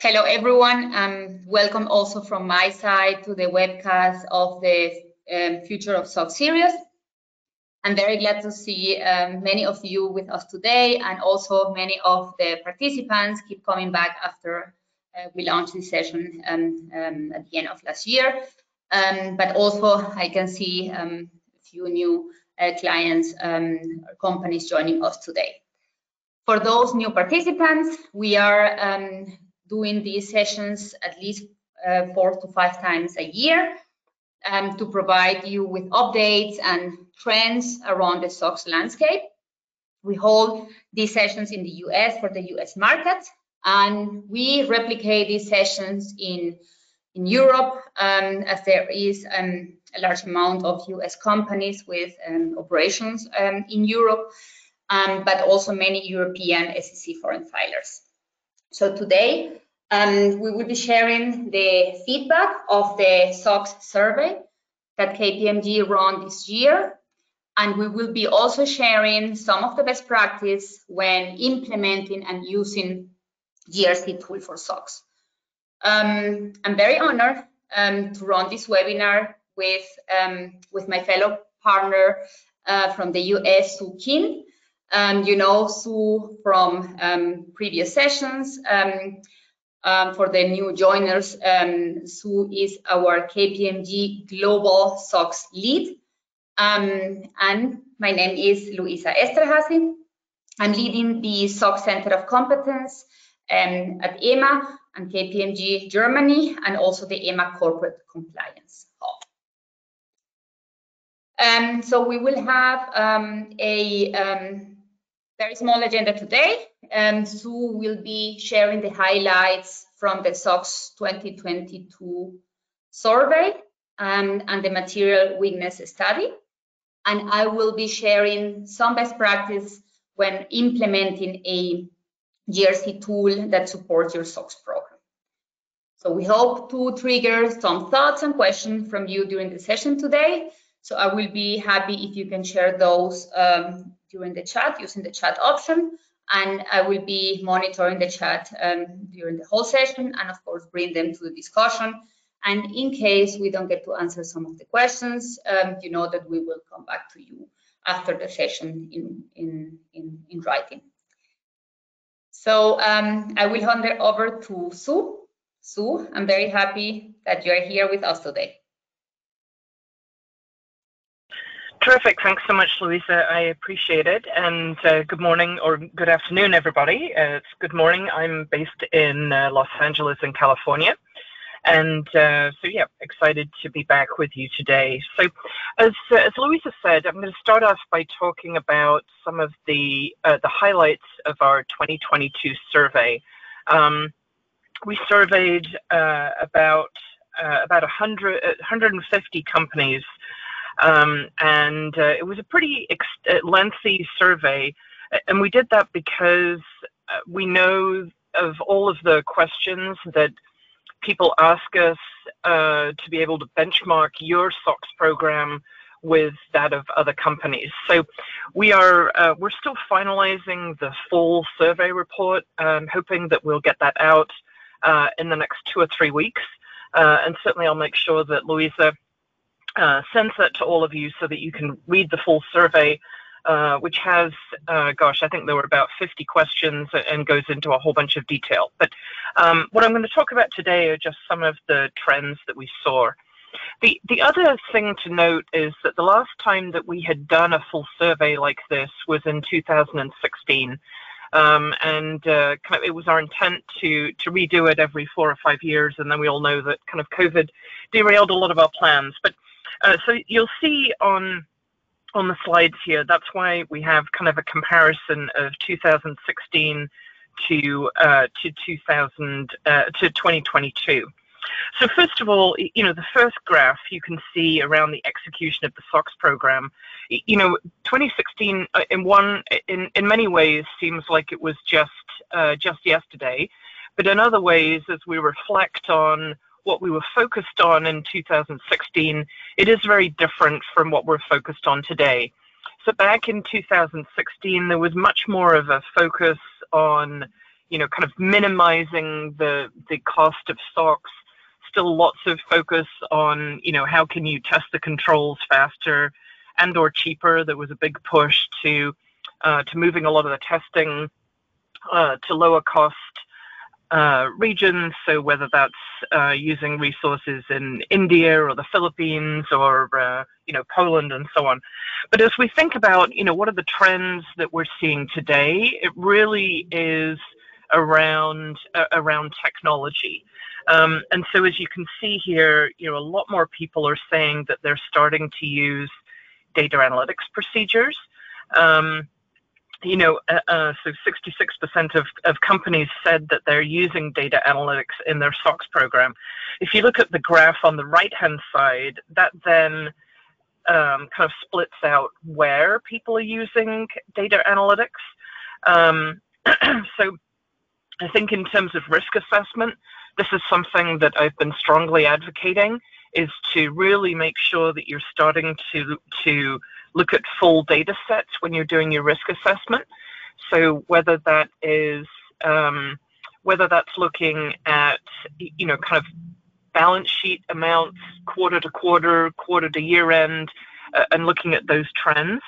Hello, everyone, welcome also from my side to the webcast of the um, Future of SOX series. I'm very glad to see um, many of you with us today, and also many of the participants keep coming back after uh, we launched this session um, um at the end of last year. Um, but also, I can see um, a few new uh, clients or companies joining us today. For those new participants, we are doing these sessions at least uh, four to five times a year um, to provide you with updates and trends around the SOX landscape. We hold these sessions in the US for the US market, and we replicate these sessions in, in Europe um, as there is um, a large amount of US companies with um, operations um, in Europe, um, but also many European SEC foreign filers. So today, um, we will be sharing the feedback of the SOX survey that KPMG ran this year. And we will be also sharing some of the best practice when implementing and using GRC tool for SOX. Um, I'm very honored um, to run this webinar with, um, with my fellow partner uh, from the US, Sue Kim. Um, you know Sue from um, previous sessions. Um, for the new joiners, um, Sue is our KPMG Global SOX lead. Um, and my name is Luisa Esterhazy. I'm leading the SOX Center of Competence um, at EMA and KPMG Germany, and also the EMA Corporate Compliance Hub. Um, so we will have um, a very small agenda today. Um, Sue will be sharing the highlights from the SOX 2022 survey um, and the material weakness study. And I will be sharing some best practice when implementing a GRC tool that supports your SOX program. So we hope to trigger some thoughts and questions from you during the session today. So I will be happy if you can share those um, during the chat using the chat option. And I will be monitoring the chat um, during the whole session and of course bring them to the discussion. And in case we don't get to answer some of the questions, um, you know that we will come back to you after the session in, in, in, in writing. So um, I will hand it over to Sue. Sue, I'm very happy that you're here with us today. Terrific. Thanks so much, Louisa. I appreciate it. And uh, good morning or good afternoon, everybody. Uh, it's good morning. I'm based in uh, Los Angeles in California. And uh, so, yeah, excited to be back with you today. So, as, uh, as Louisa said, I'm going to start off by talking about some of the, uh, the highlights of our 2022 survey. Um, we surveyed about, about 100, 150 companies um, and uh, it was a pretty uh, lengthy survey. And we did that because uh, we know of all of the questions that people ask us uh, to be able to benchmark your SOX program with that of other companies. So we are uh, we're still finalizing the full survey report, um, hoping that we'll get that out uh, in the next two or three weeks. Uh, and certainly I'll make sure that Louisa uh, sends that to all of you so that you can read the full survey, uh, which has, uh, gosh, I think there were about 50 questions and goes into a whole bunch of detail. But um, what I'm going to talk about today are just some of the trends that we saw. The, the other thing to note is that the last time that we had done a full survey like this was in 2016. Um, and uh, kind of it was our intent to to redo it every four or five years, and then we all know that kind of COVID derailed a lot of our plans. But uh, so you'll see on on the slides here, that's why we have kind of a comparison of 2016 to uh, to 2000 uh, to 2022. So first of all, you know, the first graph you can see around the execution of the SOX program. You know, 2016 uh, in one in in many ways seems like it was just uh, just yesterday, but in other ways, as we reflect on what we were focused on in 2016, it is very different from what we're focused on today. So back in 2016, there was much more of a focus on you know, kind of minimizing the the cost of SOX. Still lots of focus on, you know, how can you test the controls faster and or cheaper. There was a big push to uh, to moving a lot of the testing uh, to lower cost uh, regions. So whether that's uh, using resources in India or the Philippines or uh, you know Poland and so on. But as we think about you know what are the trends that we're seeing today, it really is around uh, around technology. Um, and so as you can see here, you know a lot more people are saying that they're starting to use data analytics procedures. Um, you know, uh, uh, so 66% of, of companies said that they're using data analytics in their SOX program. If you look at the graph on the right hand side, that then um, kind of splits out where people are using data analytics. Um, so I think in terms of risk assessment, this is something that I've been strongly advocating is to really make sure that you're starting to to look at full data sets when you're doing your risk assessment. So whether that is um, whether that's looking at you know kind of balance sheet amounts quarter to quarter, quarter to year end, uh, and looking at those trends,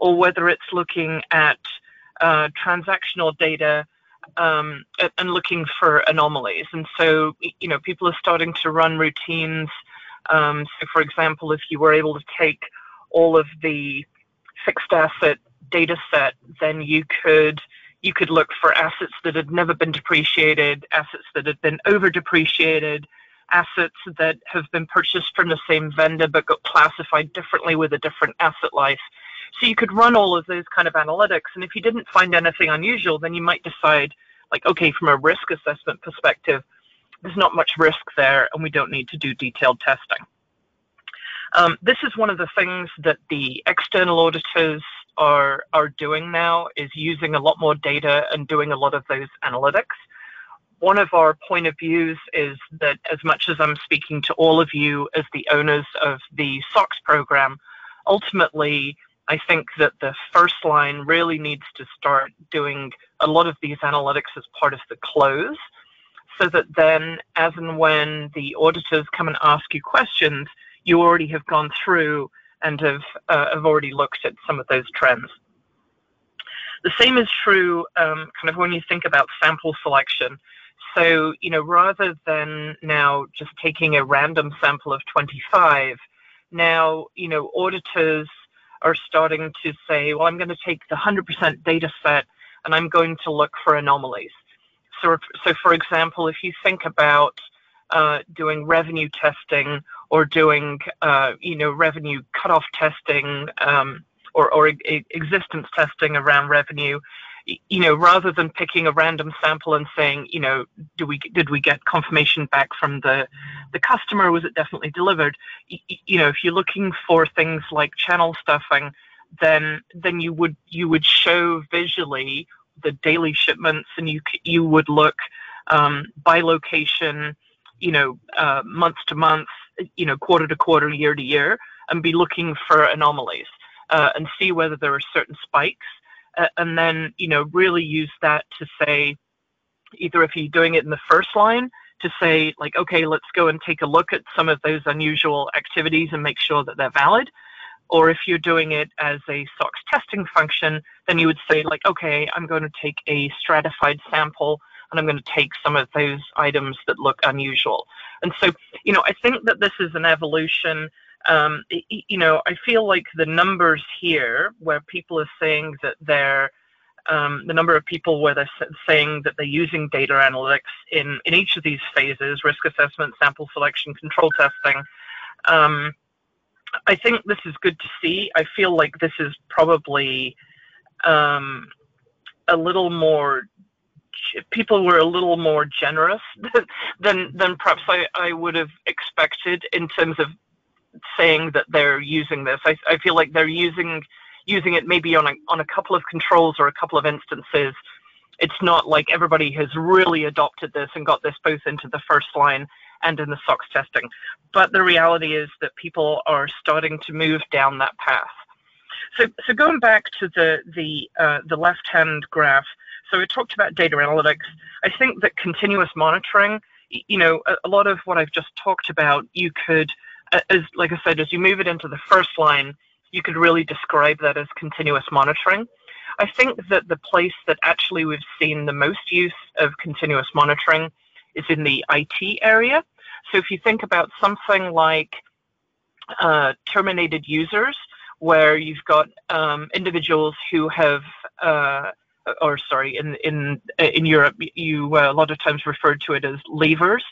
or whether it's looking at uh, transactional data um, and looking for anomalies. And so you know people are starting to run routines. Um, so for example, if you were able to take all of the fixed asset data set, then you could you could look for assets that had never been depreciated, assets that had been over depreciated, assets that have been purchased from the same vendor but got classified differently with a different asset life. So you could run all of those kind of analytics, and if you didn't find anything unusual, then you might decide, like, okay, from a risk assessment perspective, there's not much risk there, and we don't need to do detailed testing. Um, this is one of the things that the external auditors are are doing now is using a lot more data and doing a lot of those analytics. One of our point of views is that as much as I'm speaking to all of you as the owners of the SOX program, ultimately I think that the first line really needs to start doing a lot of these analytics as part of the close so that then as and when the auditors come and ask you questions, you already have gone through and have, uh, have already looked at some of those trends. The same is true um, kind of when you think about sample selection. So, you know, rather than now just taking a random sample of 25, now, you know, auditors are starting to say, well, I'm going to take the 100% data set and I'm going to look for anomalies. So, so for example, if you think about uh, doing revenue testing or doing uh, you know revenue cutoff testing um, or, or e- existence testing around revenue you know rather than picking a random sample and saying you know do we did we get confirmation back from the the customer? Was it definitely delivered? You, you know if you're looking for things like channel stuffing then then you would you would show visually the daily shipments and you you would look um, by location you know uh, month to month you know, quarter to quarter, year to year, and be looking for anomalies uh, and see whether there are certain spikes, uh, and then you know really use that to say either if you're doing it in the first line to say like okay let's go and take a look at some of those unusual activities and make sure that they're valid. Or if you're doing it as a SOX testing function, then you would say like, okay, I'm going to take a stratified sample and I'm going to take some of those items that look unusual. And so, you know, I think that this is an evolution. Um, you know, I feel like the numbers here, where people are saying that they're um, the number of people where they're saying that they're using data analytics in, in each of these phases risk assessment, sample selection, control testing. Um, I think this is good to see. I feel like this is probably um, a little more people were a little more generous than than perhaps I, I would have expected in terms of saying that they're using this. I, I feel like they're using using it maybe on a on a couple of controls or a couple of instances. It's not like everybody has really adopted this and got this both into the first line and in the SOX testing. But the reality is that people are starting to move down that path. So, so going back to the the uh, the left hand graph, So we talked about data analytics. I think that continuous monitoring, you know, a, a lot of what I've just talked about, you could, as like I said, as you move it into the first line, you could really describe that as continuous monitoring. I think that the place that actually we've seen the most use of continuous monitoring is in the IT area. So if you think about something like uh, terminated users, where you've got um, individuals who have, uh, or sorry, in in in Europe, you uh, a lot of times referred to it as leavers.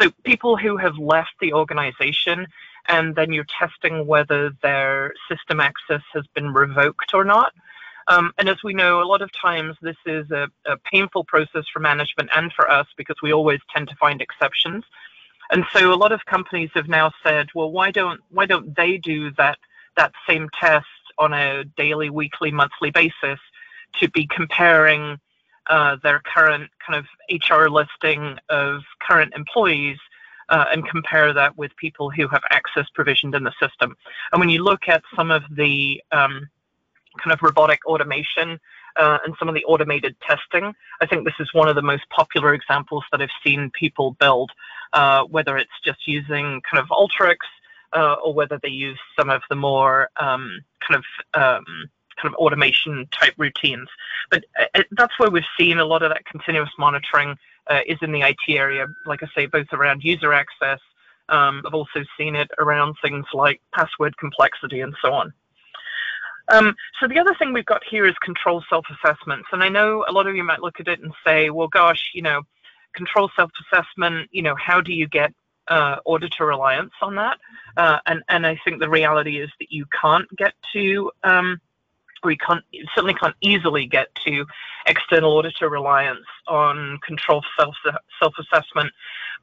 So people who have left the organization, and then you're testing whether their system access has been revoked or not. Um, and as we know, a lot of times this is a, a, painful process for management and for us because we always tend to find exceptions. And so a lot of companies have now said, well, why don't why don't they do that that same test on a daily, weekly, monthly basis to be comparing uh, their current kind of HR listing of current employees uh, and compare that with people who have access provisioned in the system. And when you look at some of the um, kind of robotic automation uh, and some of the automated testing. I think this is one of the most popular examples that I've seen people build, uh, whether it's just using kind of Alteryx uh, or whether they use some of the more um, kind of um, kind of automation type routines. But uh, it, that's where we've seen a lot of that continuous monitoring uh, is in the IT area. Like I say, both around user access. Um, I've also seen it around things like password complexity and so on. Um, so the other thing we've got here is control self-assessments. And I know a lot of you might look at it and say, well, gosh, you know, control self-assessment, you know, how do you get uh, auditor reliance on that? Uh, and, and I think the reality is that you can't get to, um, you can't, certainly can't easily get to external auditor reliance on control self, self-assessment.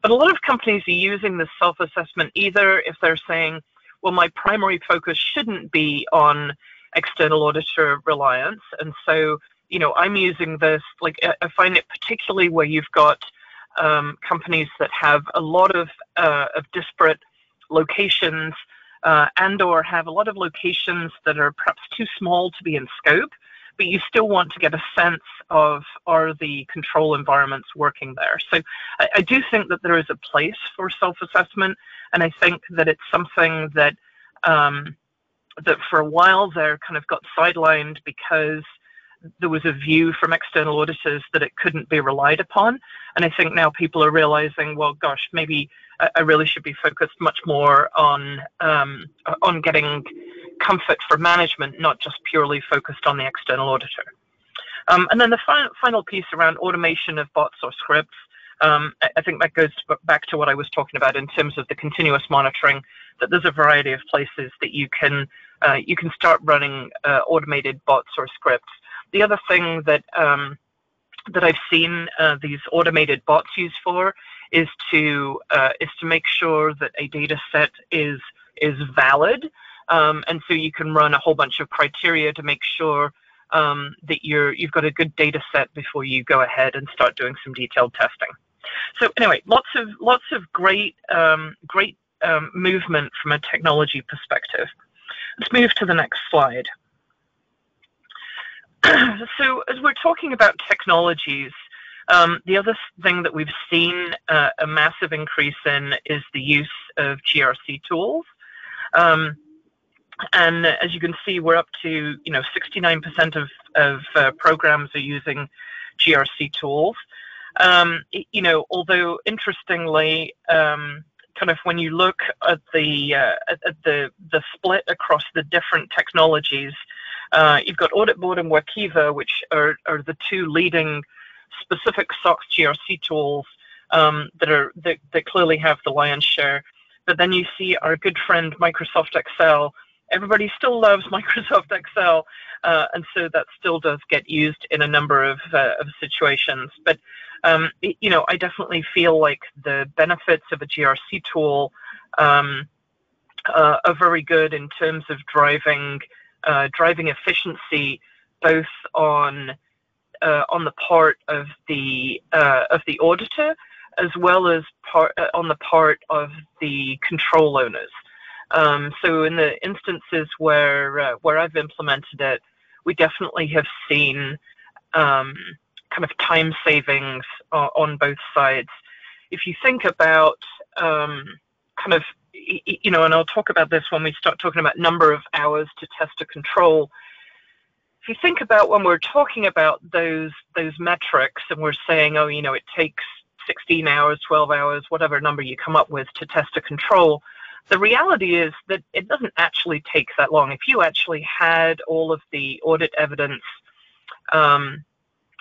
But a lot of companies are using this self-assessment either if they're saying, well, my primary focus shouldn't be on external auditor reliance. And so, you know, I'm using this, like, I find it particularly where you've got um, companies that have a lot of, uh, of disparate locations uh, and or have a lot of locations that are perhaps too small to be in scope, but you still want to get a sense of are the control environments working there. So I, I do think that there is a place for self-assessment, and I think that it's something that um, that for a while there kind of got sidelined because there was a view from external auditors that it couldn't be relied upon. And I think now people are realizing, well, gosh, maybe I really should be focused much more on um, on getting comfort for management, not just purely focused on the external auditor. Um, and then the fi final piece around automation of bots or scripts. Um, I think that goes back to what I was talking about in terms of the continuous monitoring. That there's a variety of places that you can uh, you can start running uh, automated bots or scripts. The other thing that um, that I've seen uh, these automated bots used for is to uh, is to make sure that a data set is is valid, um, and so you can run a whole bunch of criteria to make sure um, that you're you've got a good data set before you go ahead and start doing some detailed testing. So anyway, lots of lots of great um, great um, movement from a technology perspective. Let's move to the next slide. so as we're talking about technologies, um, the other thing that we've seen uh, a massive increase in is the use of GRC tools. Um, and as you can see, we're up to you know 69% of, of uh, programs are using GRC tools. Um, you know, although interestingly, um, kind of when you look at the uh, at the the split across the different technologies, uh, you've got AuditBoard and Workiva, which are, are the two leading specific SOX GRC tools um, that are that, that clearly have the lion's share. But then you see our good friend Microsoft Excel. Everybody still loves Microsoft Excel, uh, and so that still does get used in a number of, uh, of situations. But um, you know, I definitely feel like the benefits of a GRC tool um, uh, are very good in terms of driving uh, driving efficiency, both on uh, on the part of the uh, of the auditor as well as part on the part of the control owners. Um, so in the instances where uh, where I've implemented it, we definitely have seen um, kind of time savings uh, on both sides. If you think about um, kind of, you know, and I'll talk about this when we start talking about number of hours to test a control. If you think about when we're talking about those those metrics and we're saying, oh, you know, it takes 16 hours, 12 hours, whatever number you come up with to test a control, the reality is that it doesn't actually take that long. If you actually had all of the audit evidence um,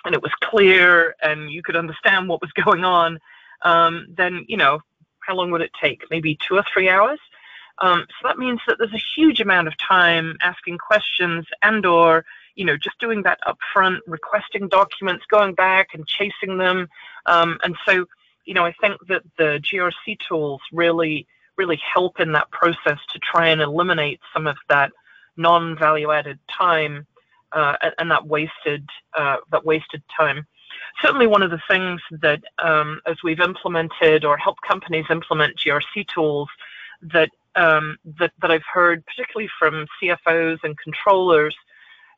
and it was clear and you could understand what was going on, um, then, you know, how long would it take? Maybe two or three hours? Um, so that means that there's a huge amount of time asking questions and or you know just doing that upfront, requesting documents, going back and chasing them, um, and so you know I think that the GRC tools really really help in that process to try and eliminate some of that non-value added time uh, and, that wasted uh, that wasted time. Certainly, one of the things that um, as we've implemented or helped companies implement GRC tools that um, that, that I've heard, particularly from CFOs and controllers,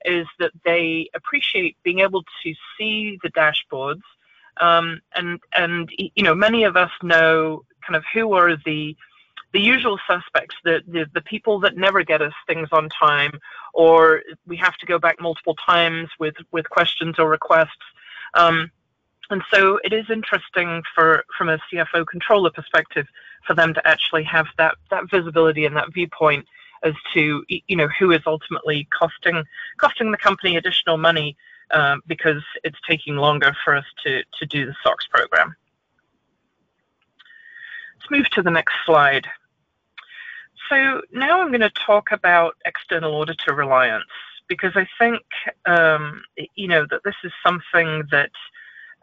is that they appreciate being able to see the dashboards. Um, and and you know, many of us know kind of who are the the usual suspects, the, the, the people that never get us things on time, or we have to go back multiple times with, with questions or requests. Um, and so it is interesting for from a CFO controller perspective for them to actually have that, that visibility and that viewpoint as to you know who is ultimately costing costing the company additional money uh, because it's taking longer for us to, to do the SOX program. Let's move to the next slide. So now I'm going to talk about external auditor reliance because I think um, you know that this is something that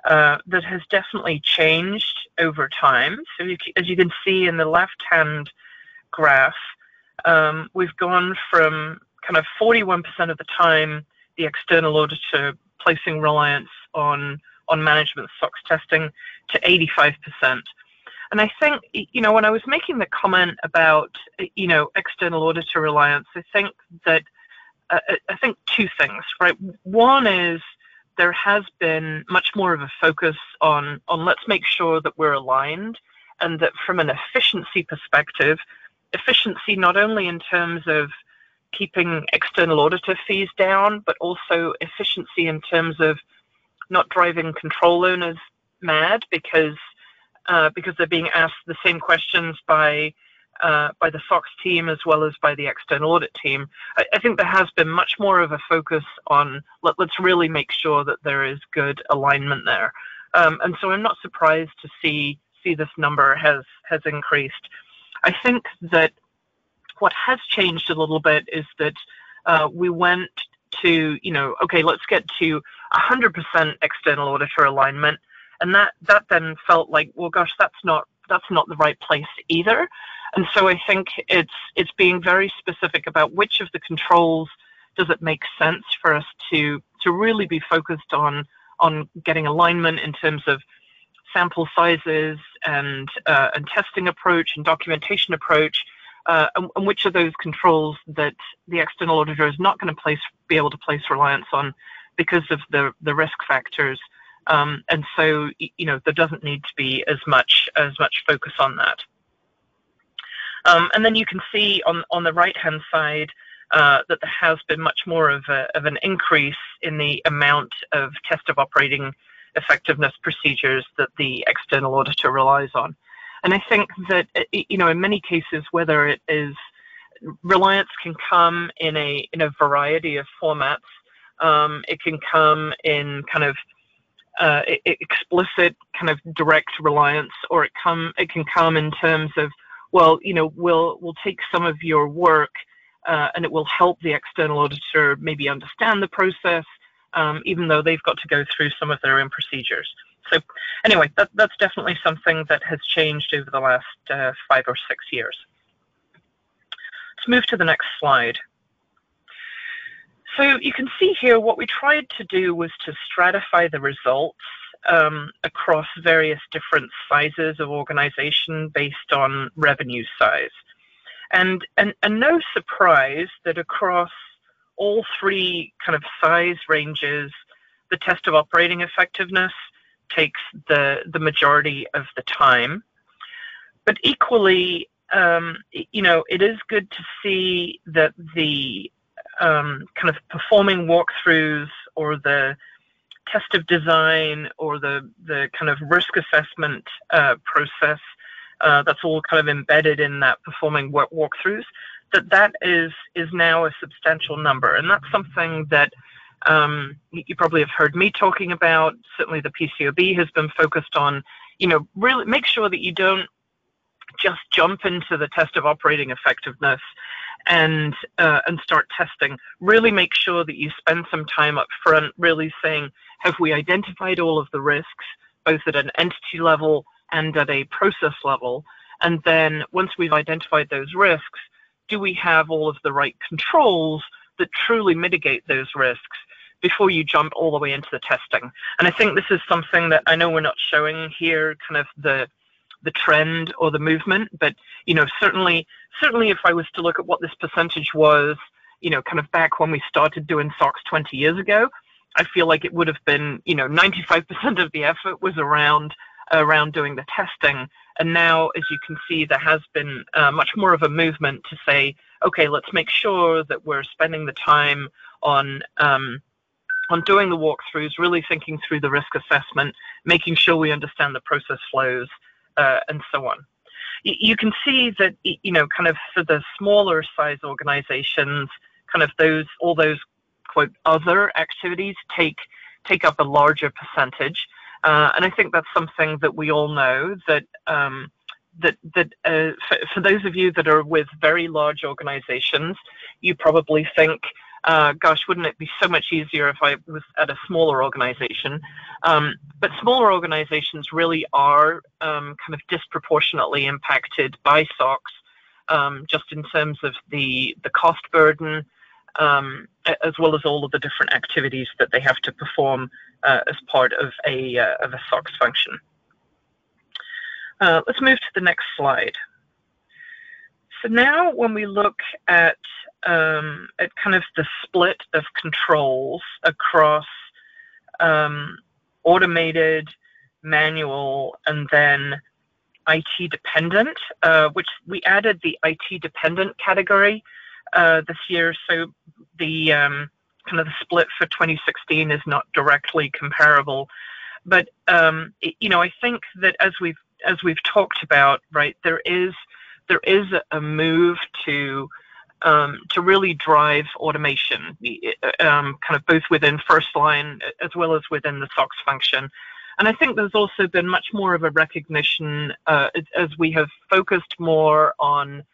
uh, that has definitely changed over time. So you, as you can see in the left-hand graph, um, we've gone from kind of 41% of the time the external auditor placing reliance on on management SOX testing to 85%. And I think, you know, when I was making the comment about, you know, external auditor reliance, I think that, uh, I think two things, right? One is there has been much more of a focus on, on let's make sure that we're aligned and that from an efficiency perspective, efficiency not only in terms of keeping external auditor fees down, but also efficiency in terms of not driving control owners mad because uh, because they're being asked the same questions by uh, by the SOX team as well as by the external audit team. I, I think there has been much more of a focus on let, us really make sure that there is good alignment there. Um, and so I'm not surprised to see see this number has has increased. I think that what has changed a little bit is that uh, we went to you know okay let's get to 100% external auditor alignment and that that then felt like well gosh that's not that's not the right place either. And so i think it's it's being very specific about which of the controls does it make sense for us to to really be focused on on getting alignment in terms of sample sizes and uh, and testing approach and documentation approach uh, and, and, which of those controls that the external auditor is not going to place be able to place reliance on because of the the risk factors um, and so, you know, there doesn't need to be as much as much focus on that. Um, and then you can see on on the right hand side uh, that there has been much more of, a, of an increase in the amount of test of operating effectiveness procedures that the external auditor relies on. And I think that, you know, in many cases, whether it is reliance can come in a in a variety of formats. Um, it can come in kind of uh, explicit kind of direct reliance, or it come it can come in terms of well, you know, we'll we'll take some of your work uh, and it will help the external auditor maybe understand the process, um, even though they've got to go through some of their own procedures. So anyway, that, that's definitely something that has changed over the last uh, five or six years. Let's move to the next slide. So you can see here what we tried to do was to stratify the results um, across various different sizes of organization based on revenue size. And, and, and no surprise that across all three kind of size ranges, the test of operating effectiveness takes the, the majority of the time. But equally, um, you know, it is good to see that the um, kind of performing walkthroughs or the test of design or the, the kind of risk assessment uh, process uh, that's all kind of embedded in that performing walk- walkthroughs, that that is, is now a substantial number. And that's something that um, you probably have heard me talking about. Certainly the PCAOB has been focused on, you know, really make sure that you don't just jump into the test of operating effectiveness and uh, and start testing. Really make sure that you spend some time up front, really saying, have we identified all of the risks, both at an entity level and at a process level? And then once we've identified those risks, do we have all of the right controls that truly mitigate those risks before you jump all the way into the testing? And I think this is something that I know we're not showing here, kind of the the trend or the movement, but you know certainly certainly if I was to look at what this percentage was, you know, kind of back when we started doing SOX 20 years ago, I feel like it would have been, you know, 95% of the effort was around around doing the testing. And now, as you can see, there has been uh, much more of a movement to say, okay, let's make sure that we're spending the time on um, on doing the walkthroughs, really thinking through the risk assessment, making sure we understand the process flows, uh, and so on. You can see that, you know, kind of for the smaller size organizations, kind of those, all those quote other activities take take up a larger percentage. Uh, and I think that's something that we all know that um, that that uh, for, for, those of you that are with very large organizations, you probably think uh, gosh, wouldn't it be so much easier if I was at a smaller organization? Um, but smaller organizations really are um, kind of disproportionately impacted by SOX, um, just in terms of the, the cost burden, um, as well as all of the different activities that they have to perform uh, as part of a, uh, of a SOX function. Uh, let's move to the next slide. So now when we look at um, at kind of the split of controls across um, automated, manual, and then IT dependent, uh, which we added the IT dependent category uh, this year. So the um, kind of the split for 2016 is not directly comparable, but um, it, you know I think that as we've as we've talked about, right, there is there is a move to um, to really drive automation, um, kind of both within first line as well as within the SOX function. And I think there's also been much more of a recognition uh, as we have focused more on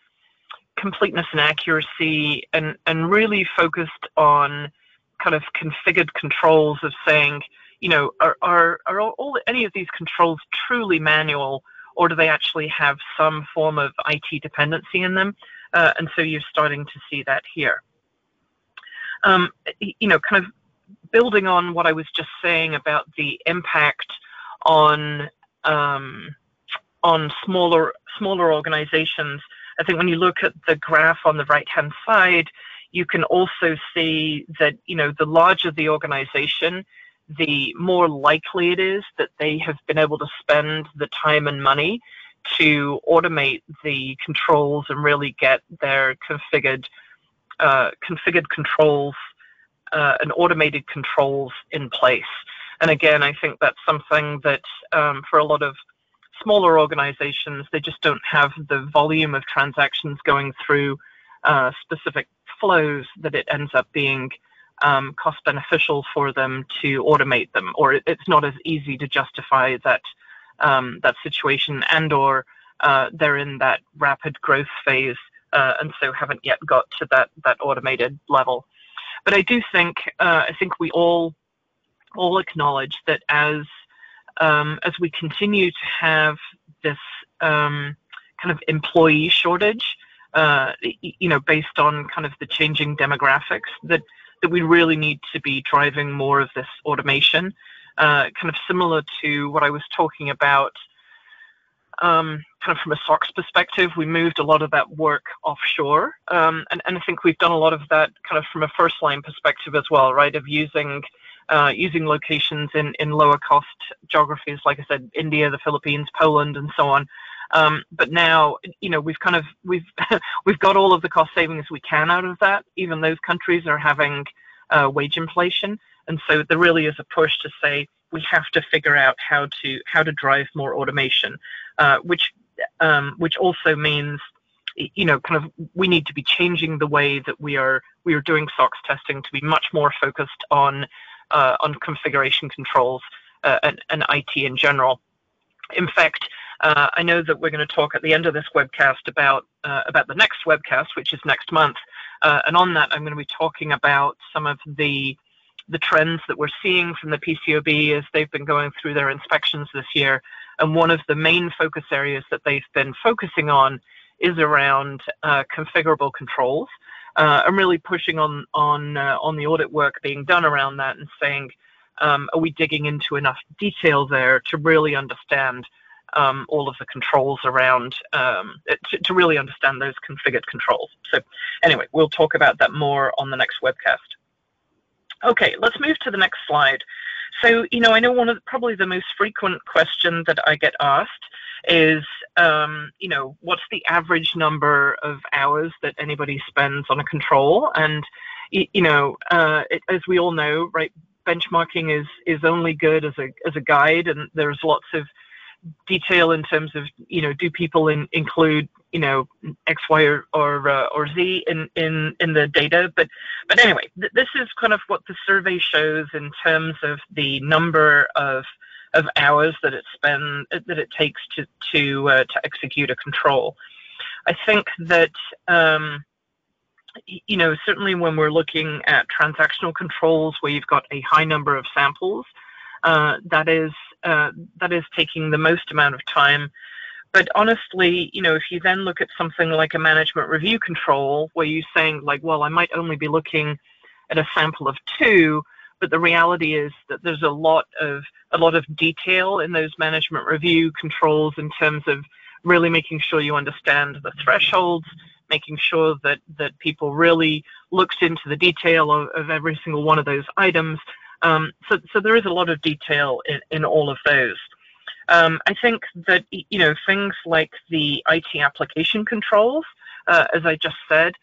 completeness and accuracy and, and really focused on kind of configured controls of saying, you know, are, are, are all any of these controls truly manual or do they actually have some form of IT dependency in them? Uh, and so you're starting to see that here. Um, you know, kind of building on what I was just saying about the impact on um, on smaller smaller organizations. I think when you look at the graph on the right hand side, you can also see that you know the larger the organization, the more likely it is that they have been able to spend the time and money to automate the controls and really get their configured uh, configured controls uh, and automated controls in place. And again, I think that's something that um, for a lot of smaller organizations, they just don't have the volume of transactions going through uh, specific flows that it ends up being um, cost beneficial for them to automate them, or it's not as easy to justify that um, that situation and or uh, they're in that rapid growth phase uh, and so haven't yet got to that that automated level. But I do think uh, I think we all all acknowledge that as um, as we continue to have this um, kind of employee shortage, uh, you know, based on kind of the changing demographics, that that we really need to be driving more of this automation uh, kind of similar to what I was talking about. Um, kind of from a SOX perspective, we moved a lot of that work offshore, um, and, and I think we've done a lot of that kind of from a first line perspective as well, right? Of using uh, using locations in, in lower cost geographies, like I said, India, the Philippines, Poland, and so on. Um, but now, you know, we've kind of we've we've got all of the cost savings we can out of that. Even those countries are having uh, wage inflation, and so there really is a push to say we have to figure out how to how to drive more automation, uh, which um, which also means you know kind of we need to be changing the way that we are we are doing SOX testing to be much more focused on uh, on configuration controls uh, and, and IT in general. In fact, uh, I know that we're going to talk at the end of this webcast about uh, about the next webcast, which is next month, uh, and on that I'm going to be talking about some of the the trends that we're seeing from the PCAOB as they've been going through their inspections this year. And one of the main focus areas that they've been focusing on is around uh, configurable controls. Uh, I'm really pushing on on uh, on the audit work being done around that and saying, um, are we digging into enough detail there to really understand um, all of the controls around um, to, to, really understand those configured controls. So anyway, we'll talk about that more on the next webcast. Okay, let's move to the next slide. So, you know, I know one of the, probably the most frequent question that I get asked is, um, you know, what's the average number of hours that anybody spends on a control? And, you know, uh, it, as we all know, right, benchmarking is is only good as a as a guide, and there's lots of detail in terms of you know do people in, include you know X, Y, or or, uh, or Z in, in in the data. But but anyway, th- this is kind of what the survey shows in terms of the number of of hours that it spend that it takes to to uh, to execute a control. I think that. Um, you know, certainly when we're looking at transactional controls where you've got a high number of samples, uh, that is uh, that is taking the most amount of time. But honestly, you know, if you then look at something like a management review control, where you're saying like, well, I might only be looking at a sample of two, but the reality is that there's a lot of a lot of detail in those management review controls in terms of really making sure you understand the thresholds, making sure that that people really looked into the detail of, of every single one of those items um, so, so there is a lot of detail in, in all of those. Um, I think that you know things like the IT application controls, uh, as I just said.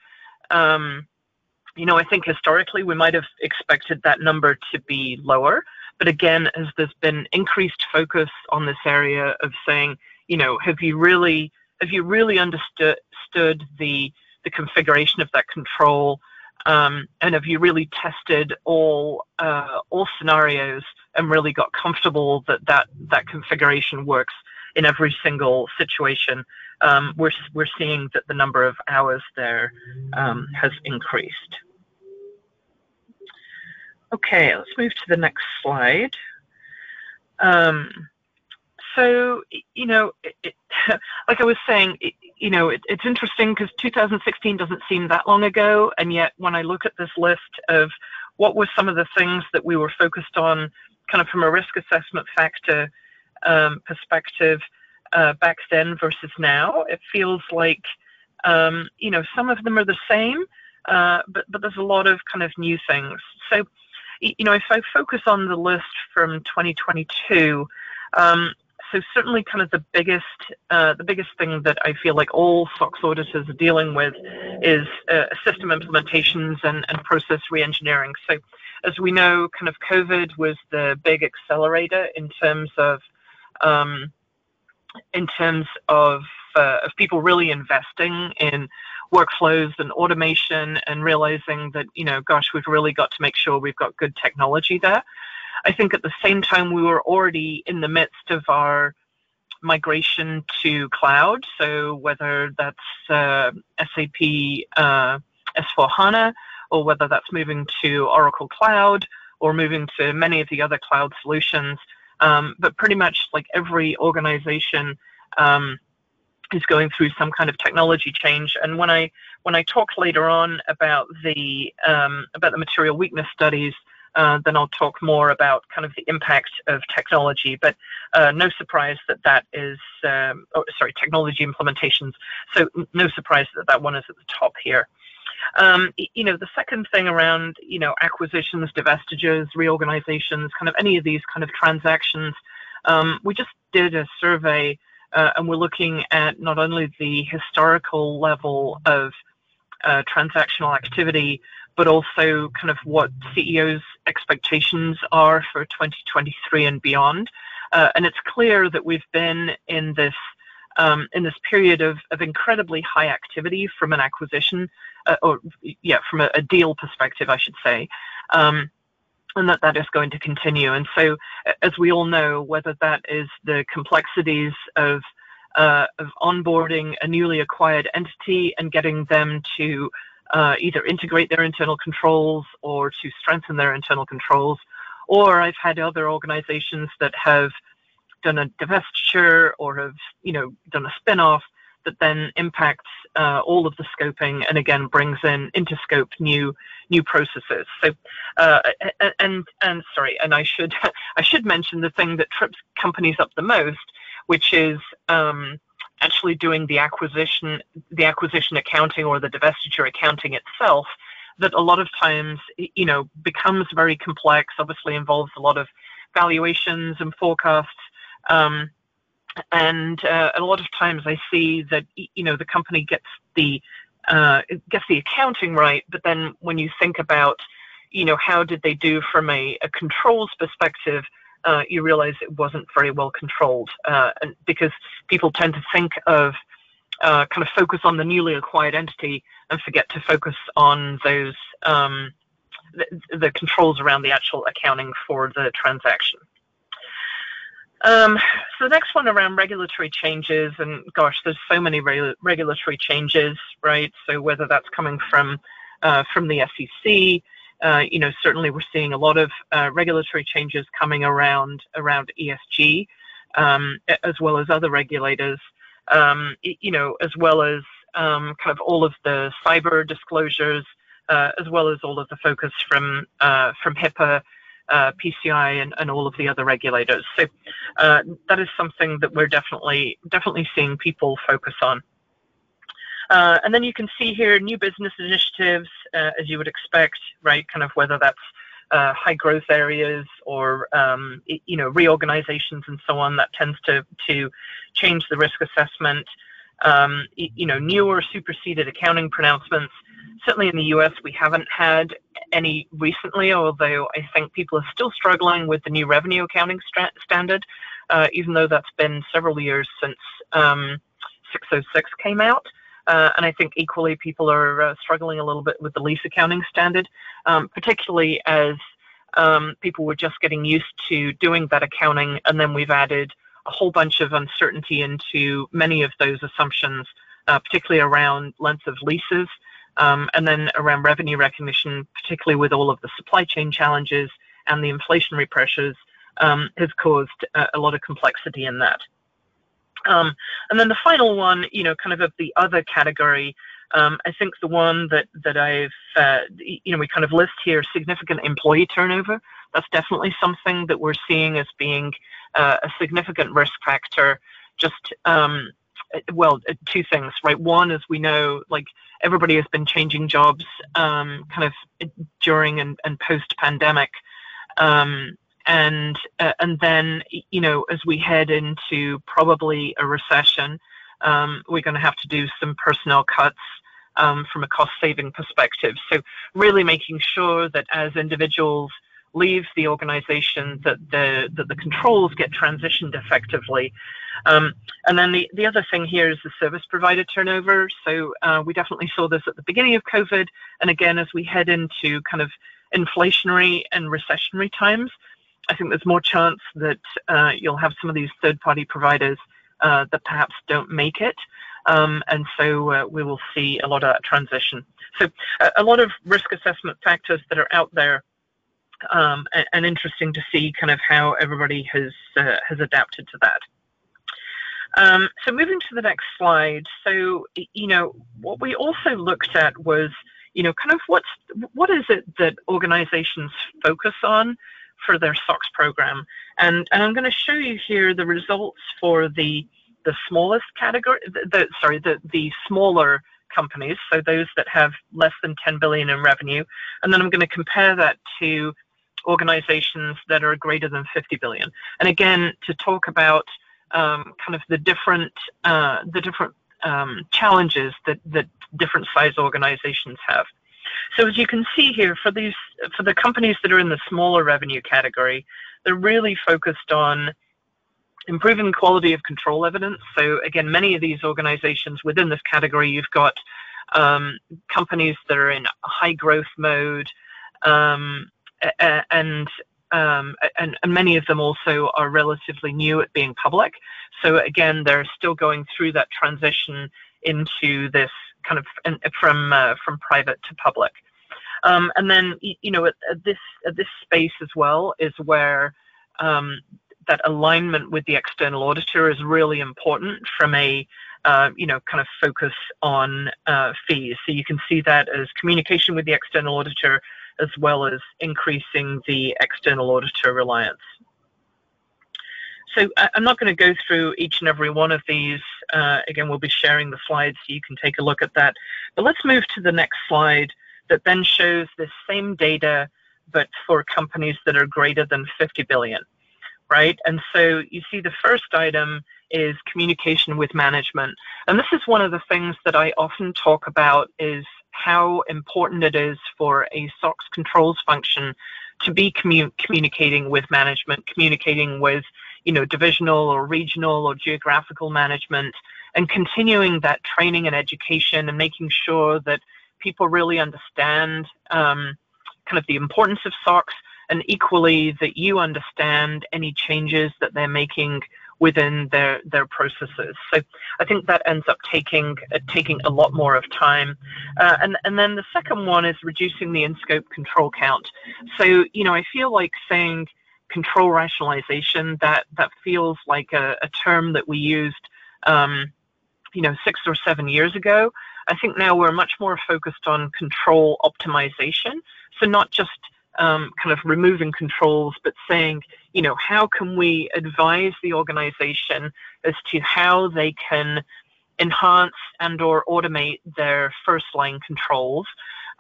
Um, you know, I think historically we might have expected that number to be lower, but again, as there's been increased focus on this area of saying, you know, have you really have you really understood the the configuration of that control? Um, and have you really tested all uh, all scenarios and really got comfortable that that, that configuration works in every single situation? Um, we're we're seeing that the number of hours there um, has increased. Okay, let's move to the next slide. Um, so you know, it, it, like I was saying, you know, it, it's interesting because 2016 doesn't seem that long ago, and yet when I look at this list of what were some of the things that we were focused on, kind of from a risk assessment factor um, perspective, uh, back then versus now, it feels like um, you know some of them are the same, uh, but but there's a lot of kind of new things. So, you know, if I focus on the list from 2022. Um, so certainly kind of the biggest uh, the biggest thing that I feel like all SOX auditors are dealing with is uh, system implementations and, and process reengineering. So as we know, kind of COVID was the big accelerator in terms of um, in terms of uh, of people really investing in workflows and automation and realizing that you know gosh we've really got to make sure we've got good technology there I think at the same time we were already in the midst of our migration to cloud. So whether that's uh, SAP uh, S4 HANA or whether that's moving to Oracle Cloud or moving to many of the other cloud solutions. Um, but pretty much like every organization um, is going through some kind of technology change. And when I when I talk later on about the um, about the material weakness studies, then I'll talk more about kind of the impact of technology. But uh, no surprise that that is, um, oh, sorry, technology implementations. So no surprise that that one is at the top here. Um, you know, the second thing around, you know, acquisitions, divestitures, reorganizations, kind of any of these kind of transactions, um, we just did a survey uh, and we're looking at not only the historical level of uh, transactional activity, but also kind of what CEOs' expectations are for 2023 and beyond. Uh, and it's clear that we've been in this um, in this period of, of incredibly high activity from an acquisition, uh, or yeah, from a, a, deal perspective, I should say. Um, and that that is going to continue. And so, as we all know, whether that is the complexities of uh, of onboarding a newly acquired entity and getting them to uh, either integrate their internal controls or to strengthen their internal controls, or I've had other organizations that have done a divestiture or have you know done a spin-off that then impacts uh, all of the scoping and again brings in into scope new new processes. So uh, and and sorry, and I should I should mention the thing that trips companies up the most, which is um, actually doing the acquisition the acquisition accounting or the divestiture accounting itself. That a lot of times you know becomes very complex. Obviously involves a lot of valuations and forecasts. Um, and uh, a lot of times I see that you know the company gets the uh, gets the accounting right, but then when you think about you know how did they do from a, a controls perspective, uh, you realize it wasn't very well controlled, uh, and because people tend to think of uh, kind of focus on the newly acquired entity and forget to focus on those um, the, the controls around the actual accounting for the transaction. Um, so the next one around regulatory changes, and gosh, there's so many re- regulatory changes, right? So whether that's coming from uh, from the SEC, you know, certainly we're seeing a lot of uh, regulatory changes coming around around ESG, um, as well as other regulators, um, you know, as well as um, kind of all of the cyber disclosures, uh, as well as all of the focus from uh, from HIPAA uh, PCI and, and all of the other regulators. So uh, that is something that we're definitely definitely seeing people focus on. Uh, and then you can see here new business initiatives, uh, as you would expect, right? Kind of whether that's uh, high growth areas or um, you know reorganizations and so on. That tends to to change the risk assessment. Um, you know, newer superseded accounting pronouncements certainly in the US, we haven't had any recently, although I think people are still struggling with the new revenue accounting standard, uh, even though that's been several years since um, 606 came out. Uh, and I think equally people are uh, struggling a little bit with the lease accounting standard, um, particularly as um, people were just getting used to doing that accounting, and then we've added a whole bunch of uncertainty into many of those assumptions, uh, particularly around length of leases um, and then around revenue recognition, particularly with all of the supply chain challenges and the inflationary pressures, um, has caused a, a, lot of complexity in that. Um, and then the final one, you know, kind of of the other category, um, I think the one that that I've, uh, you know, we kind of list here significant employee turnover. That's definitely something that we're seeing as being uh, a significant risk factor. Just um, well, uh, two things, right? One is we know like everybody has been changing jobs um, kind of during and, and post pandemic. Um, and uh, and then you know as we head into probably a recession, um, we're going to have to do some personnel cuts um, from a cost saving perspective. So really making sure that as individuals leave the organization that the that the controls get transitioned effectively. Um, and then the, the other thing here is the service provider turnover. So uh, we definitely saw this at the beginning of COVID, and again as we head into kind of inflationary and recessionary times, I think there's more chance that uh, you'll have some of these third-party providers uh, that perhaps don't make it. Um, and so uh, we will see a lot of that transition. So a lot of risk assessment factors that are out there um, and, and, interesting to see kind of how everybody has uh, has adapted to that. Um, so moving to the next slide. So you know what we also looked at was you know kind of what's what is it that organizations focus on for their SOX program, and and I'm going to show you here the results for the the smallest category. The, the sorry the the smaller companies, so those that have less than 10 billion in revenue, and then I'm going to compare that to organizations that are greater than 50 billion. And again, to talk about um, kind of the different uh, the different um, challenges that that different size organizations have. So as you can see here, for these for the companies that are in the smaller revenue category, they're really focused on improving quality of control evidence. So again, many of these organizations within this category, you've got um, companies that are in high growth mode, um, and, um, and, and many of them also are relatively new at being public. So again, they're still going through that transition into this kind of from uh, from private to public. Um, and then you know at, at, this at this space as well is where um, that alignment with the external auditor is really important from a uh, you know kind of focus on uh, fees. So you can see that as communication with the external auditor as well as increasing the external auditor reliance. So I'm not going to go through each and every one of these. Uh, again, we'll be sharing the slides so you can take a look at that. But let's move to the next slide that then shows the same data, but for companies that are greater than 50 billion, right? And so you see the first item is communication with management. And this is one of the things that I often talk about is how important it is for a SOX controls function to be commu communicating with management, communicating with you know divisional or regional or geographical management, and continuing that training and education and making sure that people really understand um, kind of the importance of SOX and equally that you understand any changes that they're making within their their processes. So I think that ends up taking uh, taking a lot more of time. Uh, and and then the second one is reducing the in-scope control count. So you know I feel like saying control rationalization that that feels like a, a term that we used um, you know six or seven years ago. I think now we're much more focused on control optimization. So not just um, kind of removing controls, but saying, you know, how can we advise the organization as to how they can enhance and or automate their first line controls,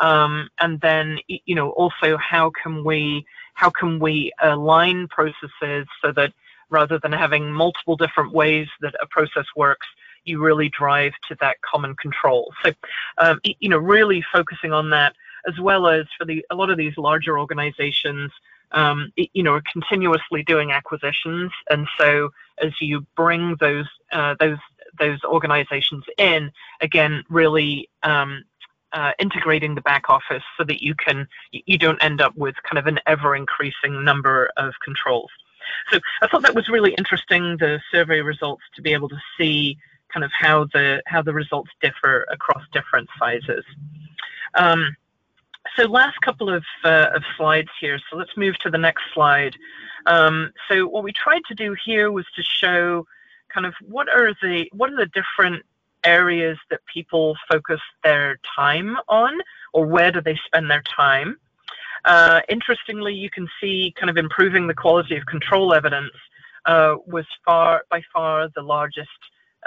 um, and then, you know, also how can we how can we align processes so that rather than having multiple different ways that a process works, you really drive to that common control. So, um, you know, really focusing on that as well as for the a lot of these larger organizations, um, you know, are continuously doing acquisitions, and so as you bring those uh, those those organizations in, again, really um, uh, integrating the back office so that you can you don't end up with kind of an ever increasing number of controls. So I thought that was really interesting, the survey results, to be able to see kind of how the how the results differ across different sizes. Um, so last couple of, uh, of slides here. So let's move to the next slide. Um, so what we tried to do here was to show kind of what are the what are the different areas that people focus their time on, or where do they spend their time. Uh, interestingly, you can see kind of improving the quality of control evidence uh, was far by far the largest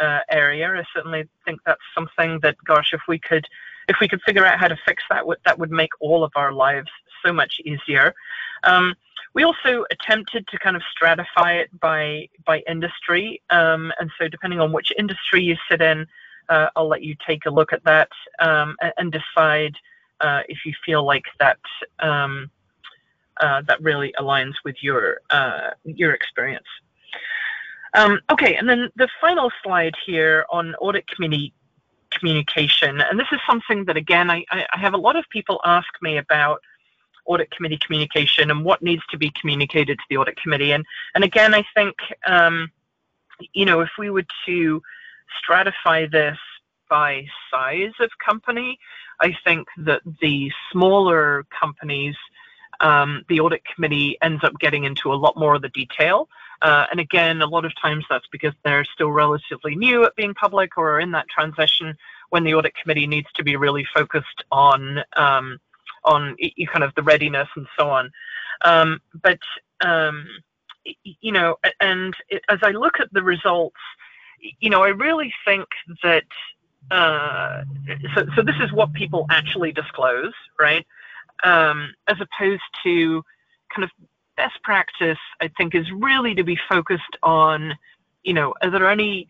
uh, area. I certainly think that's something that, gosh, if we could if we could figure out how to fix that, that would make all of our lives so much easier. Um, we also attempted to kind of stratify it by by industry, um, and so depending on which industry you sit in, uh, I'll let you take a look at that um, and decide uh, if you feel like that um, uh, that really aligns with your uh, your experience. Um, okay, and then the final slide here on audit committee communication. And this is something that, again, I, I have a lot of people ask me about audit committee communication and what needs to be communicated to the audit committee. And, and again, I think, um, you know, if we were to stratify this by size of company, I think that the smaller companies, um, the audit committee ends up getting into a lot more of the detail. Uh, and again, a lot of times that's because they're still relatively new at being public or are in that transition when the audit committee needs to be really focused on um, on kind of the readiness and so on. Um, but um, you know, and it, as I look at the results, you know, I really think that uh, so, so this is what people actually disclose, right? Um, as opposed to kind of best practice, I think, is really to be focused on, you know, are there any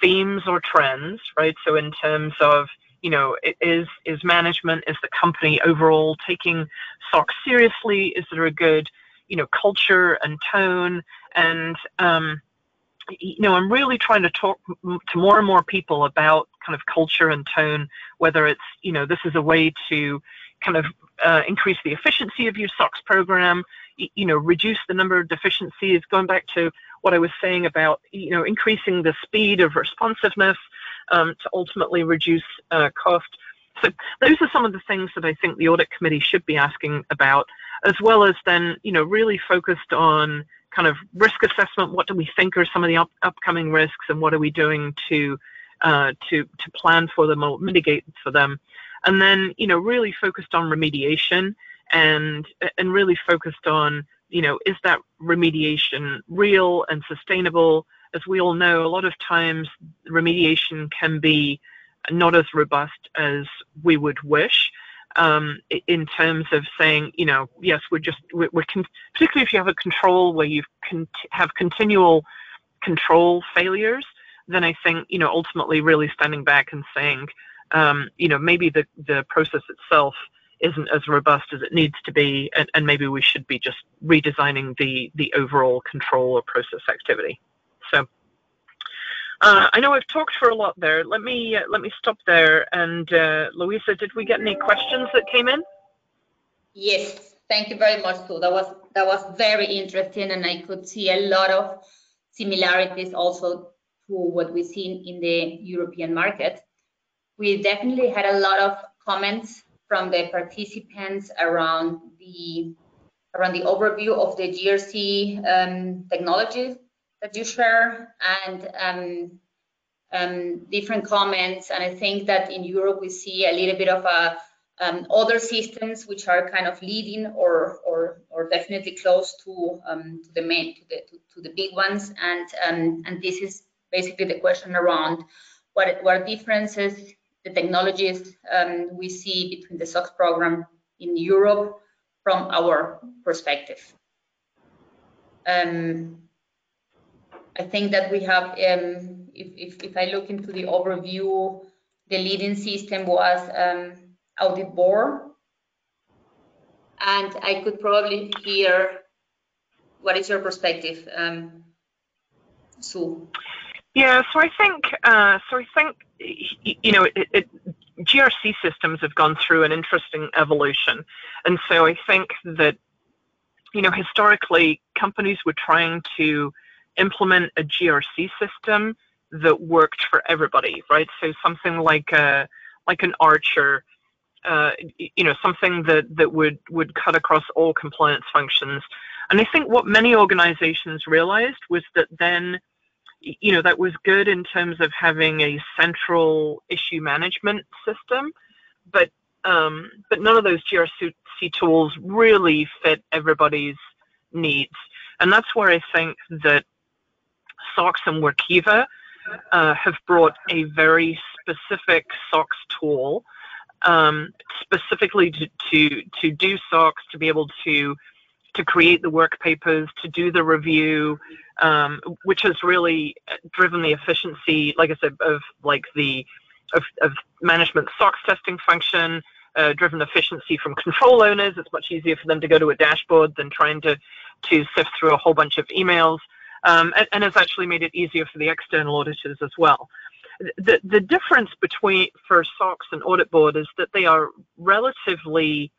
themes or trends, right? So in terms of, you know, is is management, is the company overall taking SOX seriously? Is there a good, you know, culture and tone? And um, you know, I'm really trying to talk to more and more people about kind of culture and tone, whether it's, you know, this is a way to kind of uh, increase the efficiency of your SOX program, you know, reduce the number of deficiencies, going back to what I was saying about, you know, increasing the speed of responsiveness um, to ultimately reduce uh, cost. So those are some of the things that I think the audit committee should be asking about, as well as then, you know, really focused on kind of risk assessment. What do we think are some of the up, upcoming risks, and what are we doing to uh, to to plan for them or mitigate for them? And then you know really focused on remediation and and really focused on you know is that remediation real and sustainable? As we all know, a lot of times remediation can be not as robust as we would wish um, in terms of saying, you know, yes, we're just, we're, we're con- particularly if you have a control where you con- have continual control failures, then I think, you know, ultimately really standing back and saying, um, you know, maybe the, the process itself isn't as robust as it needs to be, and, and maybe we should be just redesigning the, the overall control or process activity. So uh, I know I've talked for a lot there. Let me uh, let me stop there. And uh, Louisa, did we get any questions that came in? Yes, thank you very much, Sue. That was that was very interesting, and I could see a lot of similarities also to what we've seen in the European market. We definitely had a lot of comments from the participants around the around the overview of the GRC um, technology that you share and um, um, different comments. And I think that in Europe we see a little bit of a um, other systems which are kind of leading or or, or definitely close to, um, to the main to the to, to, the big ones. And um, and this is basically the question around what what differences the technologies um, we see between the SOX program in Europe from our perspective. Um, I think that we have, um, if, if, if, I look into the overview, the leading system was um, AuditBoard. And I could probably hear, what is your perspective, um, Sue? Yeah, so I think, uh, so I think, you know, it, it, GRC systems have gone through an interesting evolution. And so I think that, you know, historically companies were trying to implement a GRC system that worked for everybody, right? So something like a like an Archer, uh, you know, something that that would would cut across all compliance functions. And I think what many organizations realized was that then, you know, that was good in terms of having a central issue management system, but um, but none of those GRC tools really fit everybody's needs. And that's where I think that SOX and Workiva uh, have brought a very specific SOX tool um, specifically to, to, to do SOX, to be able to to create the work papers, to do the review, um, which has really driven the efficiency, like I said, of like the of, of management SOX testing function, uh, driven efficiency from control owners. It's much easier for them to go to a dashboard than trying to to sift through a whole bunch of emails um, and, and, has actually made it easier for the external auditors as well. The, the difference between for SOX and AuditBoard is that they are relatively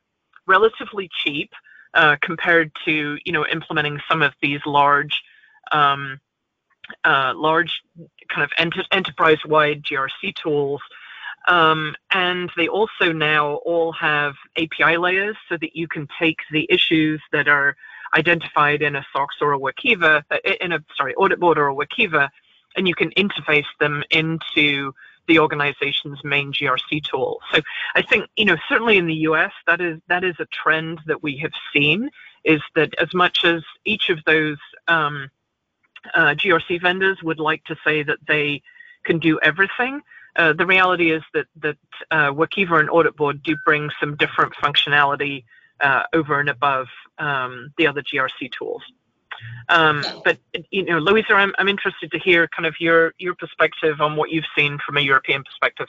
relatively cheap uh, compared to you know implementing some of these large um, uh, large kind of ent- enterprise-wide GRC tools. Um, and they also now all have API layers so that you can take the issues that are identified in a SOX or a Workiva, uh, in a sorry AuditBoard or a Workiva, and you can interface them into the organization's main GRC tool. So I think you know certainly in the US that is that is a trend that we have seen is that as much as each of those um, uh, GRC vendors would like to say that they can do everything, uh, the reality is that that uh, Workiva and AuditBoard do bring some different functionality uh, over and above um, the other GRC tools. Um, but you know, Louisa, I'm, I'm interested to hear kind of your your perspective on what you've seen from a European perspective.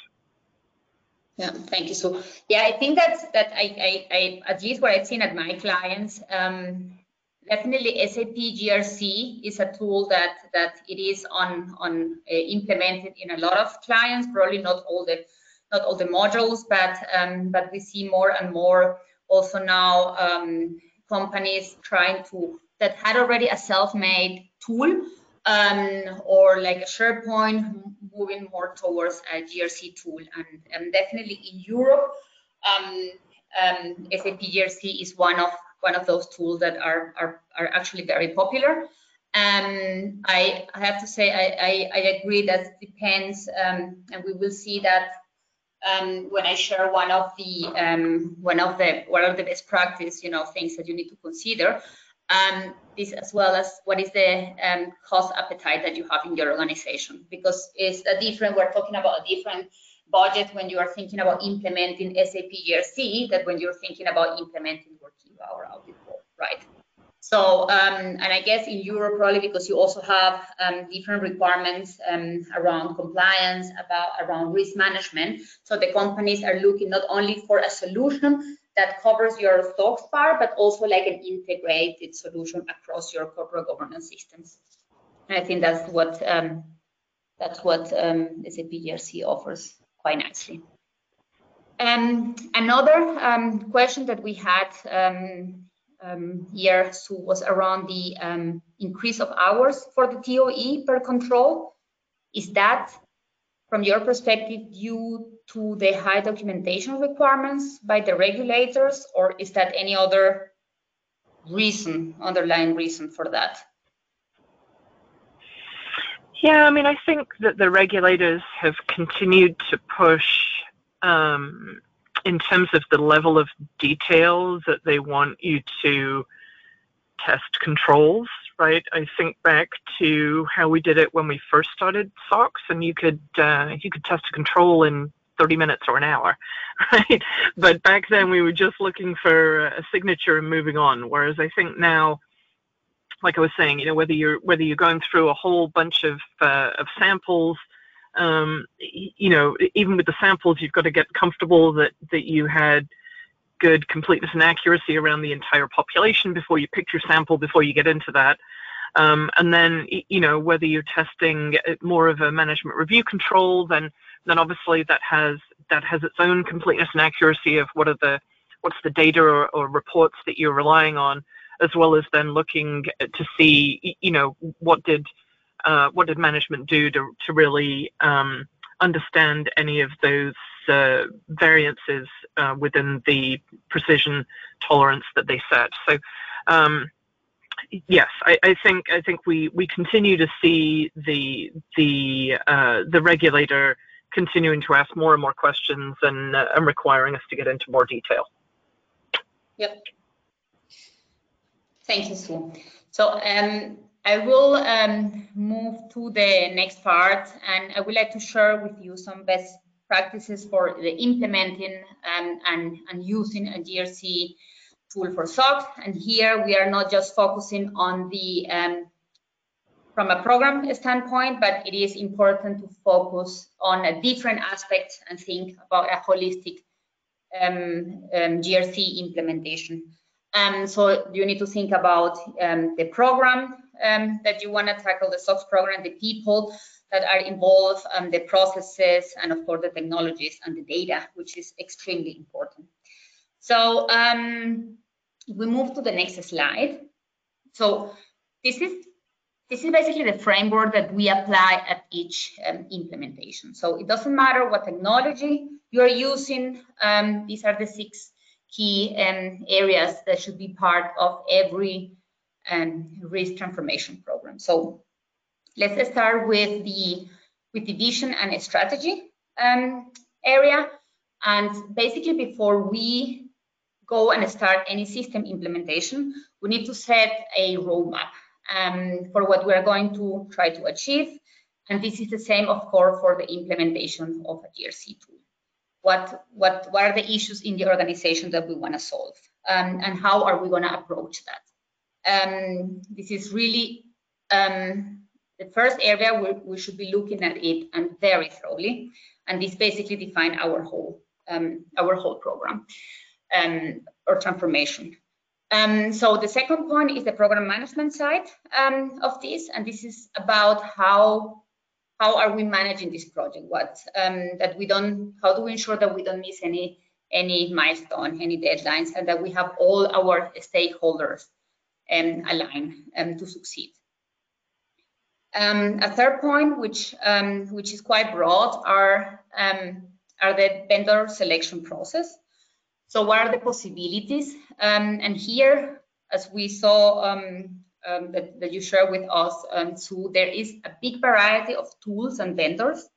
Yeah, thank you. So yeah, I think that's that I, I, I at least what I've seen at my clients, um, definitely SAP GRC is a tool that that it is on on uh, implemented in a lot of clients. Probably not all the not all the modules, but um, but we see more and more also now um, companies trying to that had already a self-made tool um, or like a SharePoint moving more towards a GRC tool. And, and definitely in Europe, um, um, SAP GRC is one of one of those tools that are are, are actually very popular. Um, I, I have to say I, I, I agree that depends, um, and we will see that um, when I share one of the um, one of the one of the best practice, you know, things that you need to consider. Um, this as well as what is the um, cost appetite that you have in your organization, because it's a different. We're talking about a different budget when you are thinking about implementing SAP GRC that when you're thinking about implementing Workiva or AuditBoard, right? So, um, and I guess in Europe, probably because you also have um, different requirements um, around compliance, about around risk management. So the companies are looking not only for a solution that covers your SOX part, but also like an integrated solution across your corporate governance systems. And I think that's what um, that's what um, SAP GRC offers quite nicely. Um, another um, question that we had um, here so was around the um, increase of hours for the TOE per control. Is that, from your perspective, due to the high documentation requirements by the regulators, or is that any other reason, underlying reason for that? Yeah, I mean, I think that the regulators have continued to push um, in terms of the level of detail that they want you to test controls, right? I think back to how we did it when we first started SOX, and you could uh, you could test a control in 30 minutes or an hour, right? But back then we were just looking for a signature and moving on. Whereas I think now, like I was saying, you know, whether you're whether you're going through a whole bunch of uh, of samples um, you know, even with the samples, you've got to get comfortable that, that you had good completeness and accuracy around the entire population before you pick your sample, before you get into that. Um, and then, you know, whether you're testing more of a management review control, then then obviously that has that has its own completeness and accuracy of what are the what's the data or, or reports that you're relying on, as well as then looking to see, you know, what did uh, what did management do to, to really um, understand any of those uh, variances uh, within the precision tolerance that they set? So, um, yes, I, I, think I think we, we continue to see the the uh, the regulator continuing to ask more and more questions and, uh, and requiring us to get into more detail. Yep. Thank you, Sue. So um, I will um, move to the next part and I would like to share with you some best practices for the implementing um, and, and using a GRC tool for SOX. And here we are not just focusing on the, um, from a program standpoint, but it is important to focus on a different aspect and think about a holistic um, um, GRC implementation. Um, so you need to think about um, the program um, that you want to tackle, the SOX program, the people that are involved, um, the processes, and of course the technologies and the data, which is extremely important. So um, we move to the next slide. So this is this is basically the framework that we apply at each um, implementation. So it doesn't matter what technology you are using. Um, these are the six key um, areas that should be part of every um, risk transformation program. So let's start with the with the vision and strategy um, area. And basically, before we go and start any system implementation, we need to set a roadmap um, for what we are going to try to achieve. And this is the same, of course, for the implementation of a GRC tool. What, what, what are the issues in the organization that we want to solve? Um, and how are we going to approach that? Um, this is really um, the first area we, we should be looking at it and very thoroughly. And this basically define our whole um, our whole program um, or transformation. Um, so the second point is the program management side um, of this, and this is about how how are we managing this project? What um, that we don't? How do we ensure that we don't miss any any milestone, any deadlines, and that we have all our stakeholders um, align um, to succeed? Um, a third point, which um, which is quite broad, are um, are the vendor selection process. So what are the possibilities? Um, and here, as we saw that, that, you share with us, um, so there is a big variety of tools and vendors.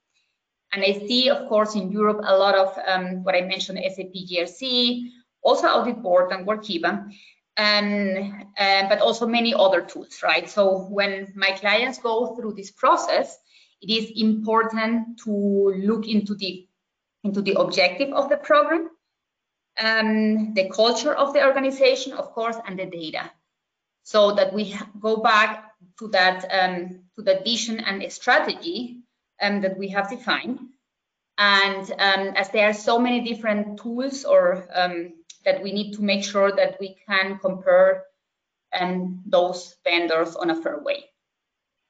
And I see, of course, in Europe, a lot of what I mentioned, SAP GRC, also AuditBoard and Workiva, and, uh, but also many other tools, right? So when my clients go through this process, it is important to look into the into the objective of the program, um, the culture of the organization, of course, and the data. So that we go back to that um, to that vision and strategy um, that we have defined. And um, as there are so many different tools or um, that we need to make sure that we can compare um, those vendors on a fair way.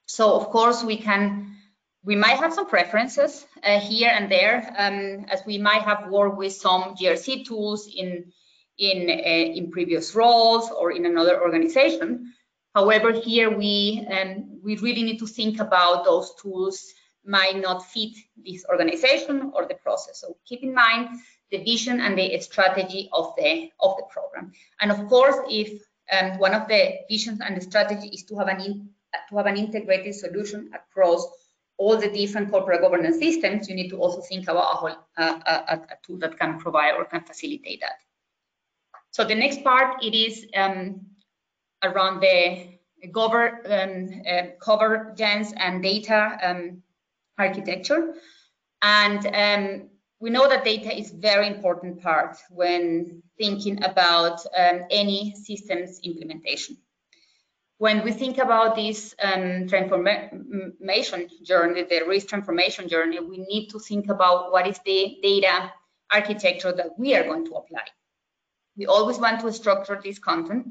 So of course we can we might have some preferences uh, here and there, um, as we might have worked with some GRC tools in in uh, in previous roles or in another organization. However, here we um, we really need to think about those tools might not fit this organization or the process. So keep in mind the vision and the strategy of the of the program. And of course, if um, one of the visions and the strategy is to have an in, to have an integrated solution across all the different corporate governance systems, you need to also think about a, whole, uh, a, a, tool that can provide or can facilitate that. So the next part, it is um, around the govern, um, uh, governance and data um, architecture. And um, we know that data is very important part when thinking about um, any systems implementation when we think about this um, transformation journey, the risk transformation journey, we need to think about what is the data architecture that we are going to apply. We always want to structure this content.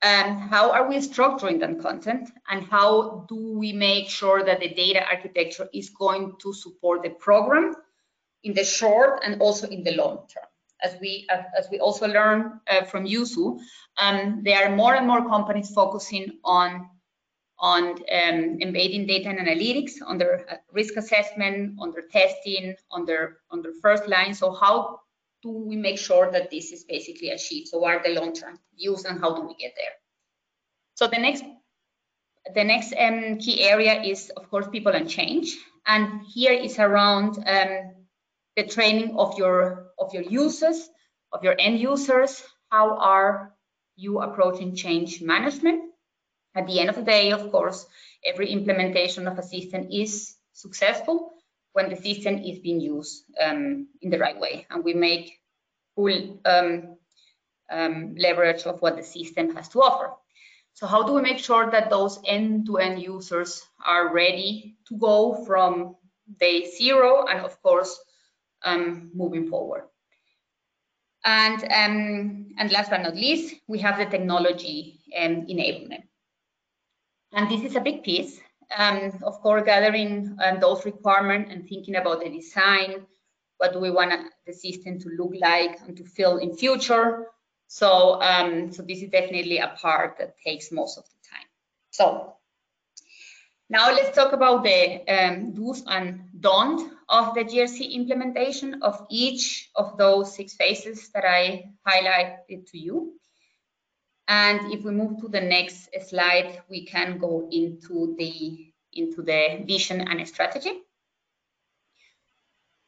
And how are we structuring that content? And how do we make sure that the data architecture is going to support the program in the short and also in the long term? as we as we also learn uh, from Yusu, um, there are more and more companies focusing on on um, embedding data and analytics on their uh, risk assessment, on their testing, on their on their first line. So how do we make sure that this is basically achieved? So what are the long-term views and how do we get there? So the next the next um, key area is of course people and change, and here is around um, the training of your of your users, of your end users. How are you approaching change management? At the end of the day, of course, every implementation of a system is successful when the system is being used um, in the right way and we make full um, um, leverage of what the system has to offer. So how do we make sure that those end-to-end -end users are ready to go from day zero and of course um, moving forward. And, um, and last but not least, we have the technology um, enablement. And this is a big piece, um, of course, gathering um, those requirements and thinking about the design, what do we want the system to look like and to feel in future. So, um, so this is definitely a part that takes most of the time. So now let's talk about the um, do's and don'ts of the GRC implementation of each of those six phases that I highlighted to you. And if we move to the next slide, we can go into the, into the vision and strategy.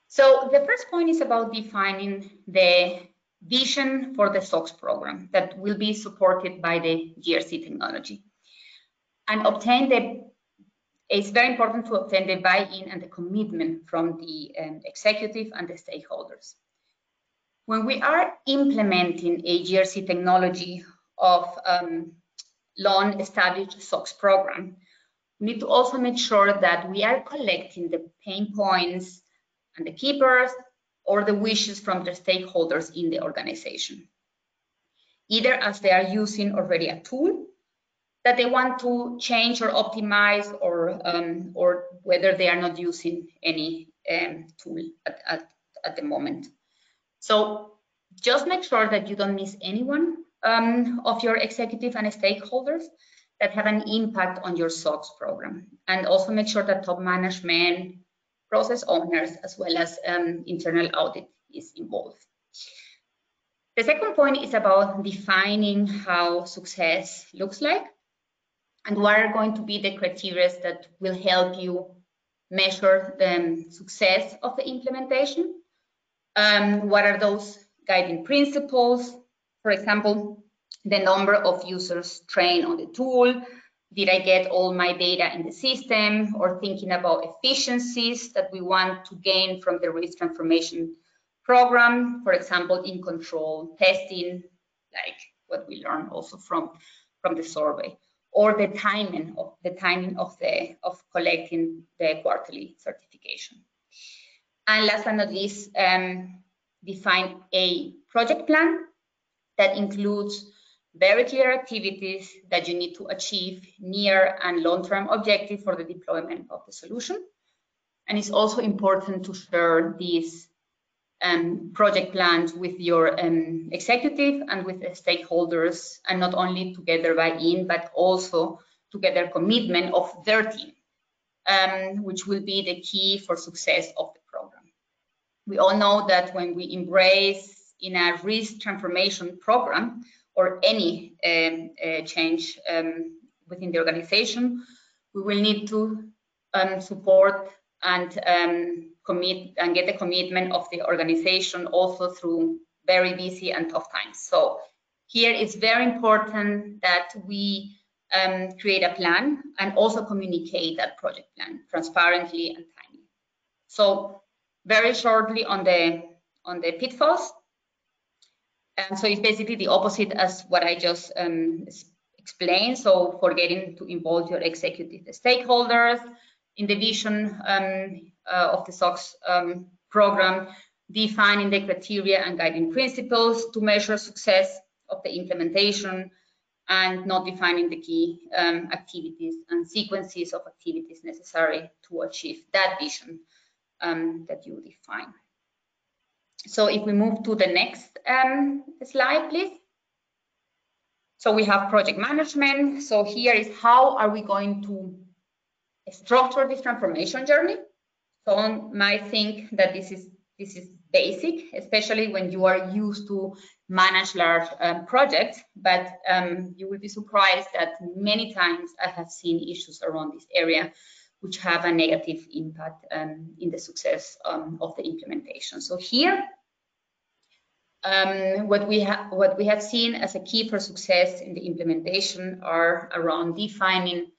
So the first point is about defining the vision for the SOX program that will be supported by the GRC technology and obtain the it's very important to obtain the buy-in and the commitment from the um, executive and the stakeholders. When we are implementing a GRC technology of um, long-established SOX program, we need to also make sure that we are collecting the pain points and the keepers or the wishes from the stakeholders in the organization. Either as they are using already a tool that they want to change or optimize or, um, or whether they are not using any um, tool at, at, at, the moment. So just make sure that you don't miss anyone um, of your executive and stakeholders that have an impact on your SOX program. And also make sure that top management, process owners, as well as um, internal audit is involved. The second point is about defining how success looks like and what are going to be the criteria that will help you measure the success of the implementation. Um, what are those guiding principles? For example, the number of users trained on the tool. Did I get all my data in the system? Or thinking about efficiencies that we want to gain from the risk transformation program, for example, in control testing, like what we learned also from, from the survey or the timing of the timing of the of collecting the quarterly certification. And last but not least, um, define a project plan that includes very clear activities that you need to achieve near and long-term objective for the deployment of the solution. And it's also important to share these um, project plans with your um, executive and with the stakeholders, and not only together buy-in, but also together commitment of their team, um, which will be the key for success of the program. We all know that when we embrace in a risk transformation program or any um, uh, change um, within the organization, we will need to um, support and commit and get the commitment of the organization also through very busy and tough times. So here it's very important that we um, create a plan and also communicate that project plan transparently and timely. So very shortly on the on the pitfalls. And so it's basically the opposite as what I just um, explained. So forgetting to involve your executive stakeholders in the vision um, uh, of the SOX um, program, defining the criteria and guiding principles to measure success of the implementation and not defining the key um, activities and sequences of activities necessary to achieve that vision um, that you define. So if we move to the next um, slide, please. So we have project management. So here is how are we going to structure this transformation journey? Some might think that this is this is basic, especially when you are used to manage large um, projects, but um, you will be surprised that many times I have seen issues around this area which have a negative impact um, in the success um, of the implementation. So here, um, what we have what we have seen as a key for success in the implementation are around defining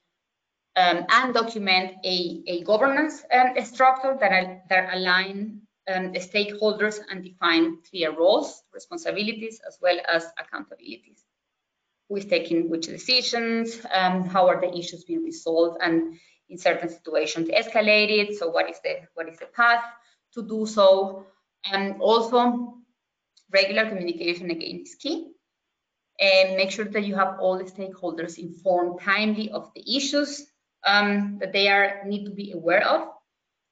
um, and document a, a governance um, structure that, are, that align um, stakeholders and define clear roles, responsibilities, as well as accountabilities. Who's taking which decisions, um, how are the issues being resolved, and in certain situations escalated. So what is the what is the path to do so? And also regular communication again is key. And make sure that you have all the stakeholders informed timely of the issues um, that they are need to be aware of.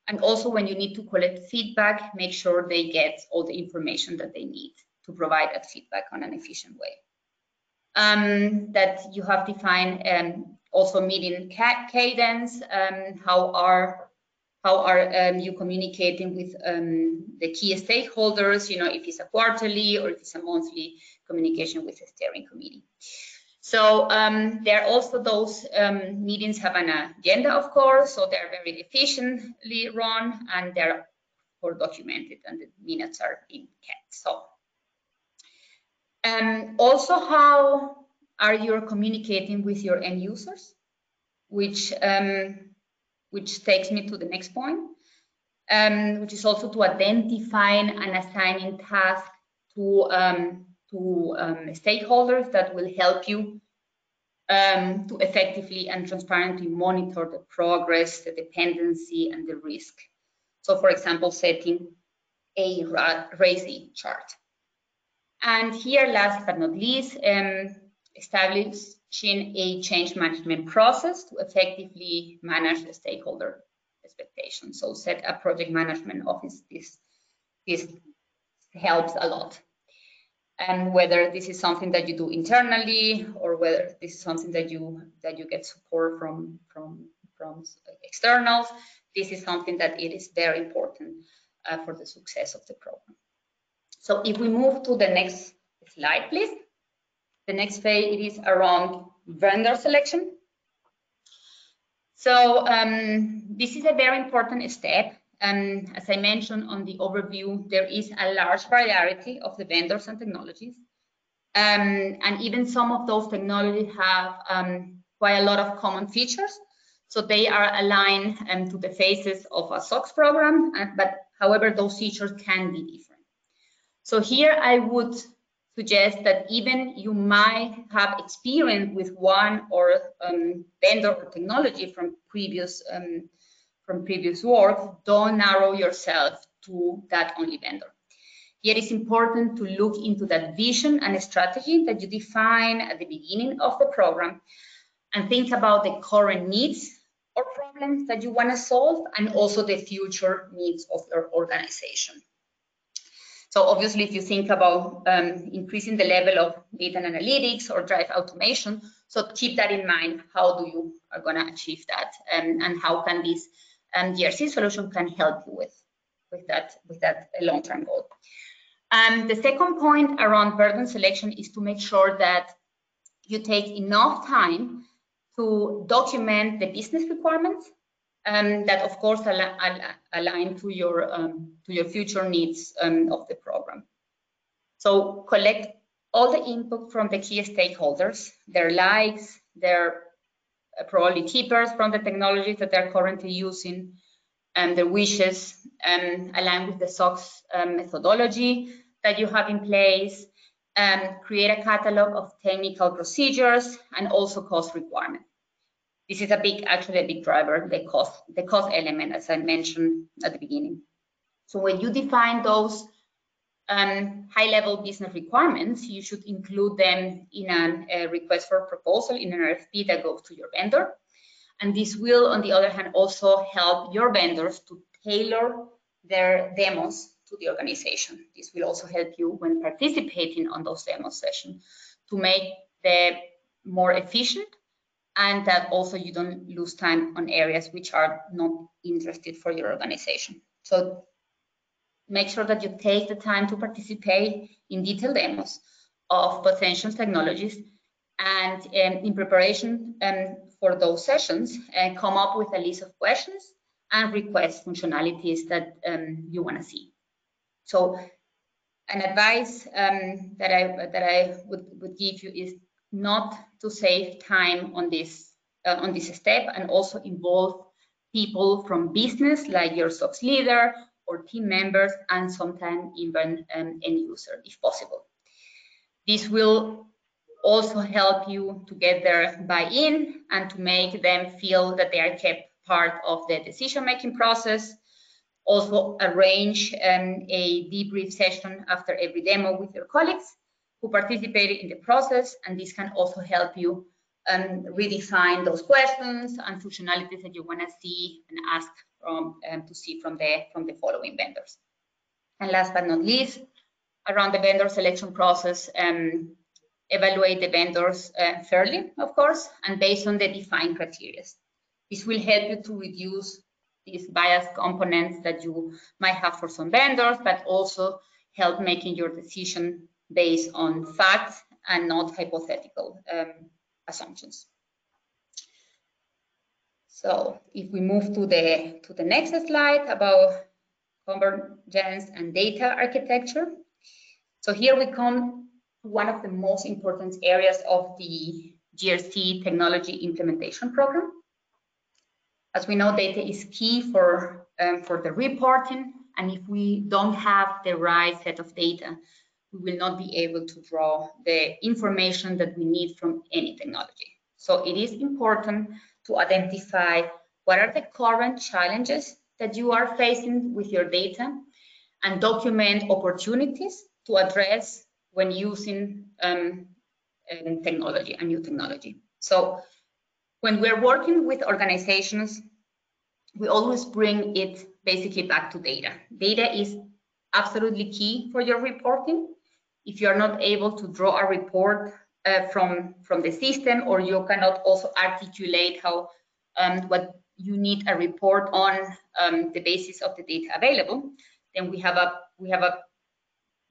And also when you need to collect feedback, make sure they get all the information that they need to provide that feedback on an efficient way. Um, that you have defined um, also meeting ca cadence, um, how are how are um, you communicating with um, the key stakeholders, you know, if it's a quarterly or if it's a monthly communication with the steering committee. So um, there are also those um, meetings have an agenda, of course, so they're very efficiently run and they're all documented and the minutes are being kept. So um, also how are you communicating with your end users, which um, which takes me to the next point, um, which is also to identifying and assigning tasks to, um, to um, stakeholders that will help you um, to effectively and transparently monitor the progress, the dependency, and the risk. So, for example, setting a RACI chart. And here, last but not least, um, establishing a change management process to effectively manage the stakeholder expectations. So set a project management office. This, this helps a lot. And whether this is something that you do internally or whether this is something that you that you get support from from from externals, this is something that it is very important uh, for the success of the program. So if we move to the next slide, please. The next phase it is around vendor selection. So um, this is a very important step. And as I mentioned on the overview, there is a large variety of the vendors and technologies. Um, and even some of those technologies have um, quite a lot of common features. So they are aligned um, to the phases of a SOX program, uh, but however, those features can be different. So here I would suggest that even you might have experience with one or um, vendor or technology from previous um, from previous work, don't narrow yourself to that only vendor. Here it's important to look into that vision and strategy that you define at the beginning of the program and think about the current needs or problems that you want to solve and also the future needs of your organization. So obviously, if you think about um, increasing the level of data and analytics or drive automation, so keep that in mind. How do you are going to achieve that, um, and how can this um, GRC solution can help you with with that with that long-term goal. And the second point around vendor selection is to make sure that you take enough time to document the business requirements um, that of course al al align to your um, to your future needs um, of the program. So collect all the input from the key stakeholders, their likes, their Uh, probably keepers from the technologies that they're currently using, and their wishes, um, align with the SOX um, methodology that you have in place, and create a catalog of technical procedures and also cost requirements. This is a big, actually a big driver, the cost, the cost element, as I mentioned at the beginning. So when you define those um, high-level business requirements, you should include them in a request for proposal in an RFP that goes to your vendor. And this will, on the other hand, also help your vendors to tailor their demos to the organization. This will also help you when participating on those demo sessions to make them more efficient and that also you don't lose time on areas which are not interested for your organization. So make sure that you take the time to participate in detailed demos of potential technologies and um, in preparation um, for those sessions, uh, come up with a list of questions and request functionalities that um, you want to see. So an advice um, that I that I would, would give you is not to save time on this uh, on this step and also involve people from business like your SOX leader or team members and sometimes even um, end user if possible. This will also help you to get their buy-in and to make them feel that they are kept part of the decision-making process. Also arrange um, a debrief session after every demo with your colleagues who participated in the process, and this can also help you um, redefine those questions and functionalities that you want to see and ask from um, to see from the from the following vendors. And last but not least, around the vendor selection process, um, evaluate the vendors uh, fairly, of course, and based on the defined criteria. This will help you to reduce these bias components that you might have for some vendors, but also help making your decision based on facts and not hypothetical um, assumptions. So if we move to the to the next slide about convergence and data architecture. So here we come to one of the most important areas of the GRC technology implementation program. As we know, data is key for, um, for the reporting, and if we don't have the right set of data, we will not be able to draw the information that we need from any technology. So it is important to identify what are the current challenges that you are facing with your data and document opportunities to address when using um, um, technology, a new technology. So when we're working with organizations, we always bring it basically back to data. Data is absolutely key for your reporting. If you're not able to draw a report uh, from, from the system or you cannot also articulate how um, what you need a report on um, the basis of the data available, then we have a we have a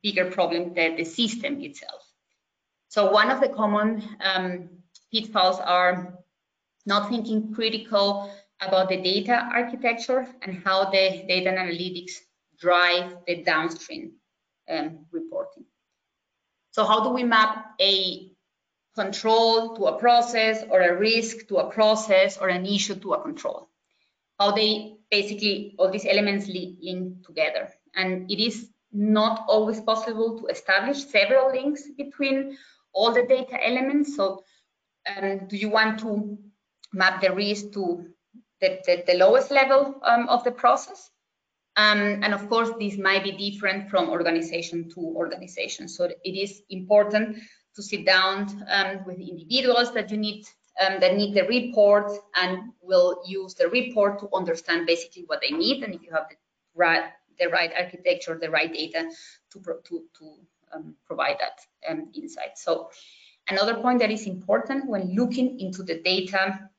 bigger problem than the system itself. So one of the common um, pitfalls are not thinking critical about the data architecture and how the data analytics drive the downstream um, reporting. So how do we map a control to a process or a risk to a process or an issue to a control? How they basically, all these elements link together. And it is not always possible to establish several links between all the data elements. So um, do you want to map the risk to the, the, the lowest level um, of the process? Um, and of course, this might be different from organization to organization. So it is important to sit down um, with individuals that you need um, that need the report and will use the report to understand basically what they need and if you have the right the right architecture, the right data to to, to um, provide that um, insight. So another point that is important when looking into the data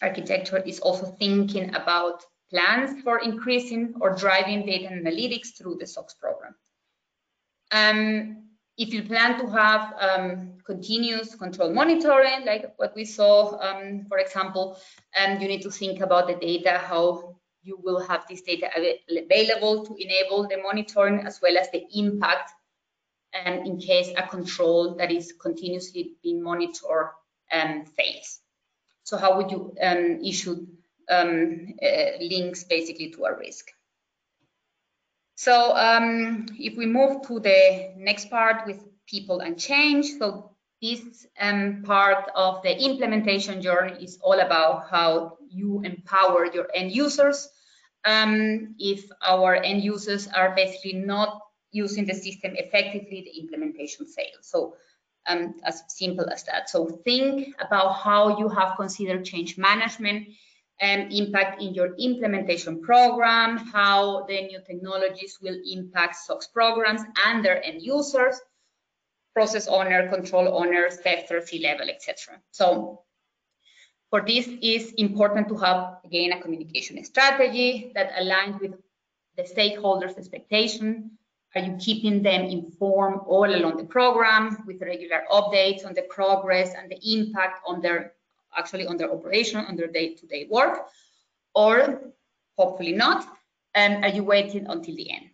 architecture is also thinking about plans for increasing or driving data analytics through the SOX program. If you plan to have um, continuous control monitoring, like what we saw, um, for example, um, you need to think about the data, how you will have this data available to enable the monitoring as well as the impact um, in case a control that is continuously being monitored um, fails. So how would you um, issue um, uh, links basically to a risk? So um, if we move to the next part with people and change, so this um, part of the implementation journey is all about how you empower your end users. Um, if our end users are basically not using the system effectively, the implementation fails. So um, as simple as that. So think about how you have considered change management and impact in your implementation program, how the new technologies will impact SOX programs and their end users, process owner, control owners, tester, C-level, etc. So for this is important to have, again, a communication strategy that aligns with the stakeholders' expectation. Are you keeping them informed all along the program with regular updates on the progress and the impact on their, actually on their operation, on their day-to-day -day work? Or hopefully not, and are you waiting until the end?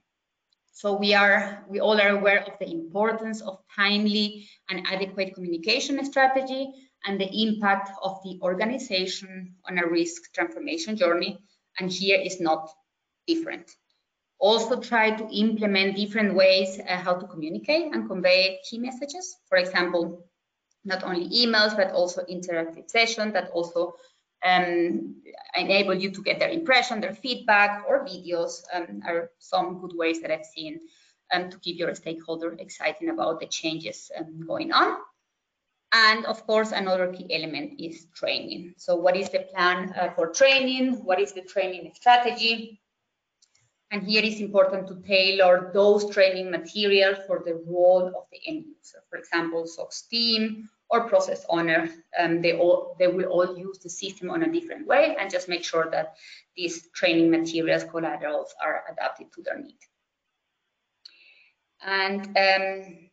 So we are, we all are aware of the importance of timely and adequate communication strategy and the impact of the organization on a risk transformation journey. And here is not different. Also try to implement different ways uh, how to communicate and convey key messages. For example, not only emails, but also interactive sessions that also um, enable you to get their impression, their feedback, or videos um, are some good ways that I've seen um, to keep your stakeholder excited about the changes um, going on. And of course, another key element is training. So what is the plan uh, for training? What is the training strategy? And here it's important to tailor those training materials for the role of the end user. For example, SOX team or process owner, um, they all they will all use the system on a different way and just make sure that these training materials collaterals are adapted to their need. And um,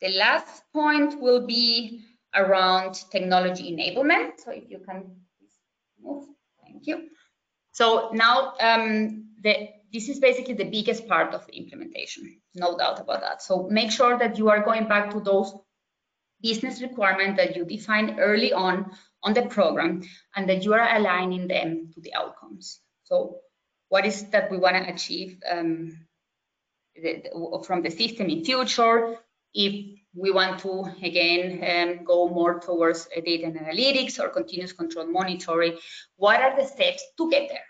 the last point will be around technology enablement. So if you can move, thank you. So now um, the, this is basically the biggest part of the implementation, no doubt about that. So make sure that you are going back to those business requirements that you define early on on the program and that you are aligning them to the outcomes. So what is that we want to achieve um, the, the, from the system in future? If we want to, again, um, go more towards data and analytics or continuous control monitoring, what are the steps to get there?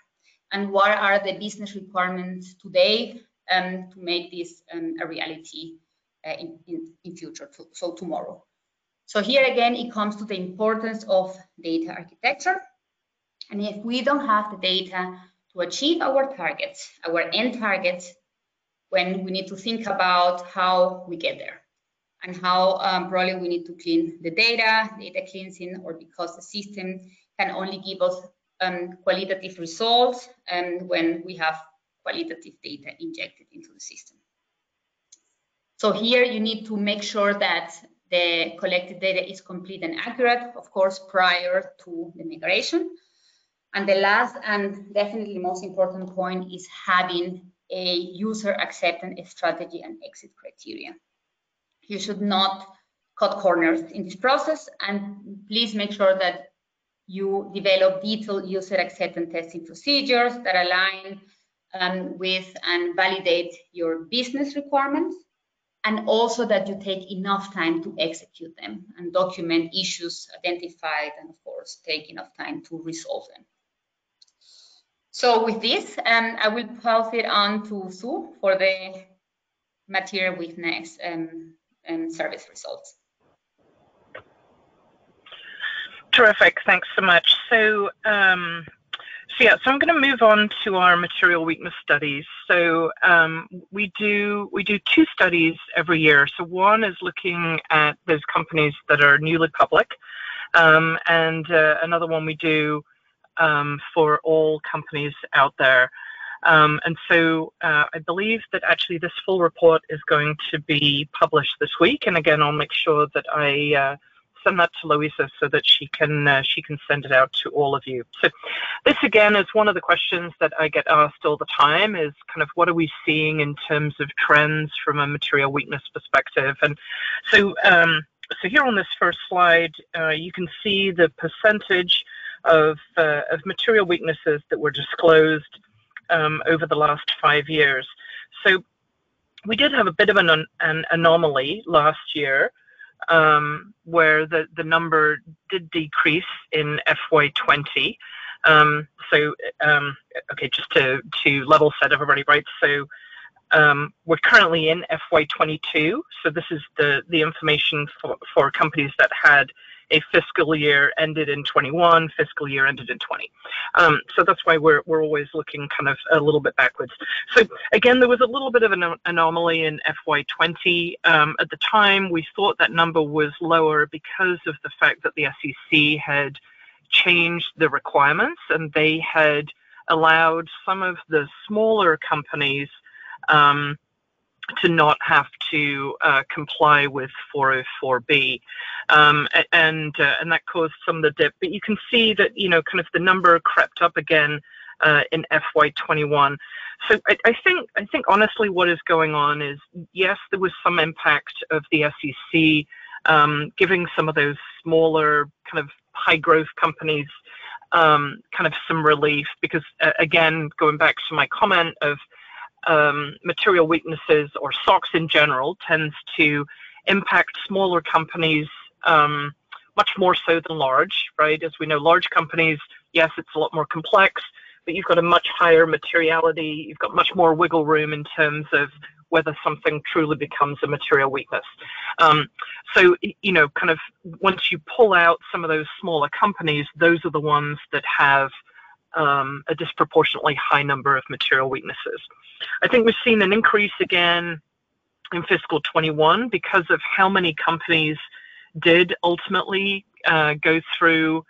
And what are the business requirements today um, to make this um, a reality uh, in, in, in, future, to, so tomorrow. So here again, it comes to the importance of data architecture. And if we don't have the data to achieve our targets, our end targets, when we need to think about how we get there and how um, probably we need to clean the data, data cleansing, or because the system can only give us um, qualitative results um, when we have qualitative data injected into the system. So here you need to make sure that the collected data is complete and accurate, of course, prior to the migration. And the last and definitely most important point is having a user acceptance strategy and exit criteria. You should not cut corners in this process and please make sure that you develop detailed user acceptance testing procedures that align um, with and validate your business requirements and also that you take enough time to execute them and document issues identified and of course take enough time to resolve them. So with this, um, I will pass it on to Sue for the material weakness um, and service results. Terrific, thanks so much. So um, so yeah, so I'm going to move on to our material weakness studies. So um, we do we do two studies every year. So one is looking at those companies that are newly public, um, and uh, another one we do um, for all companies out there. Um, and so uh, I believe that actually this full report is going to be published this week. And again, I'll make sure that I uh, send that to Louisa so that she can uh, she can send it out to all of you. So this again is one of the questions that I get asked all the time is kind of what are we seeing in terms of trends from a material weakness perspective and so um, so here on this first slide uh, you can see the percentage of uh, of material weaknesses that were disclosed um, over the last five years. So we did have a bit of an, an anomaly last year where the, number did decrease in FY20. Um, so, um, okay, just to, level set everybody, right? So, um, we're currently in FY22. So, this is the, the information for, for companies that had a fiscal year ended in 21, fiscal year ended in 20. Um, so that's why we're, we're always looking kind of a little bit backwards. So again, there was a little bit of an anomaly in FY20. Um, at the time, we thought that number was lower because of the fact that the SEC had changed the requirements and they had allowed some of the smaller companies um, to not have to uh, comply with 404b, um, and uh, and that caused some of the dip. But you can see that you know kind of the number crept up again uh, in FY21. So I, I, think I think honestly, what is going on is yes, there was some impact of the SEC um, giving some of those smaller kind of high growth companies. Um, kind of some relief because uh, again going back to my comment of um, material weaknesses or SOX in general tends to impact smaller companies um, much more so than large, right? As we know, large companies, yes, it's a lot more complex, but you've got a much higher materiality, you've got much more wiggle room in terms of whether something truly becomes a material weakness. Um, so, you know, kind of once you pull out some of those smaller companies, those are the ones that have um, a disproportionately high number of material weaknesses. I think we've seen an increase again in fiscal 21 because of how many companies did ultimately uh, go through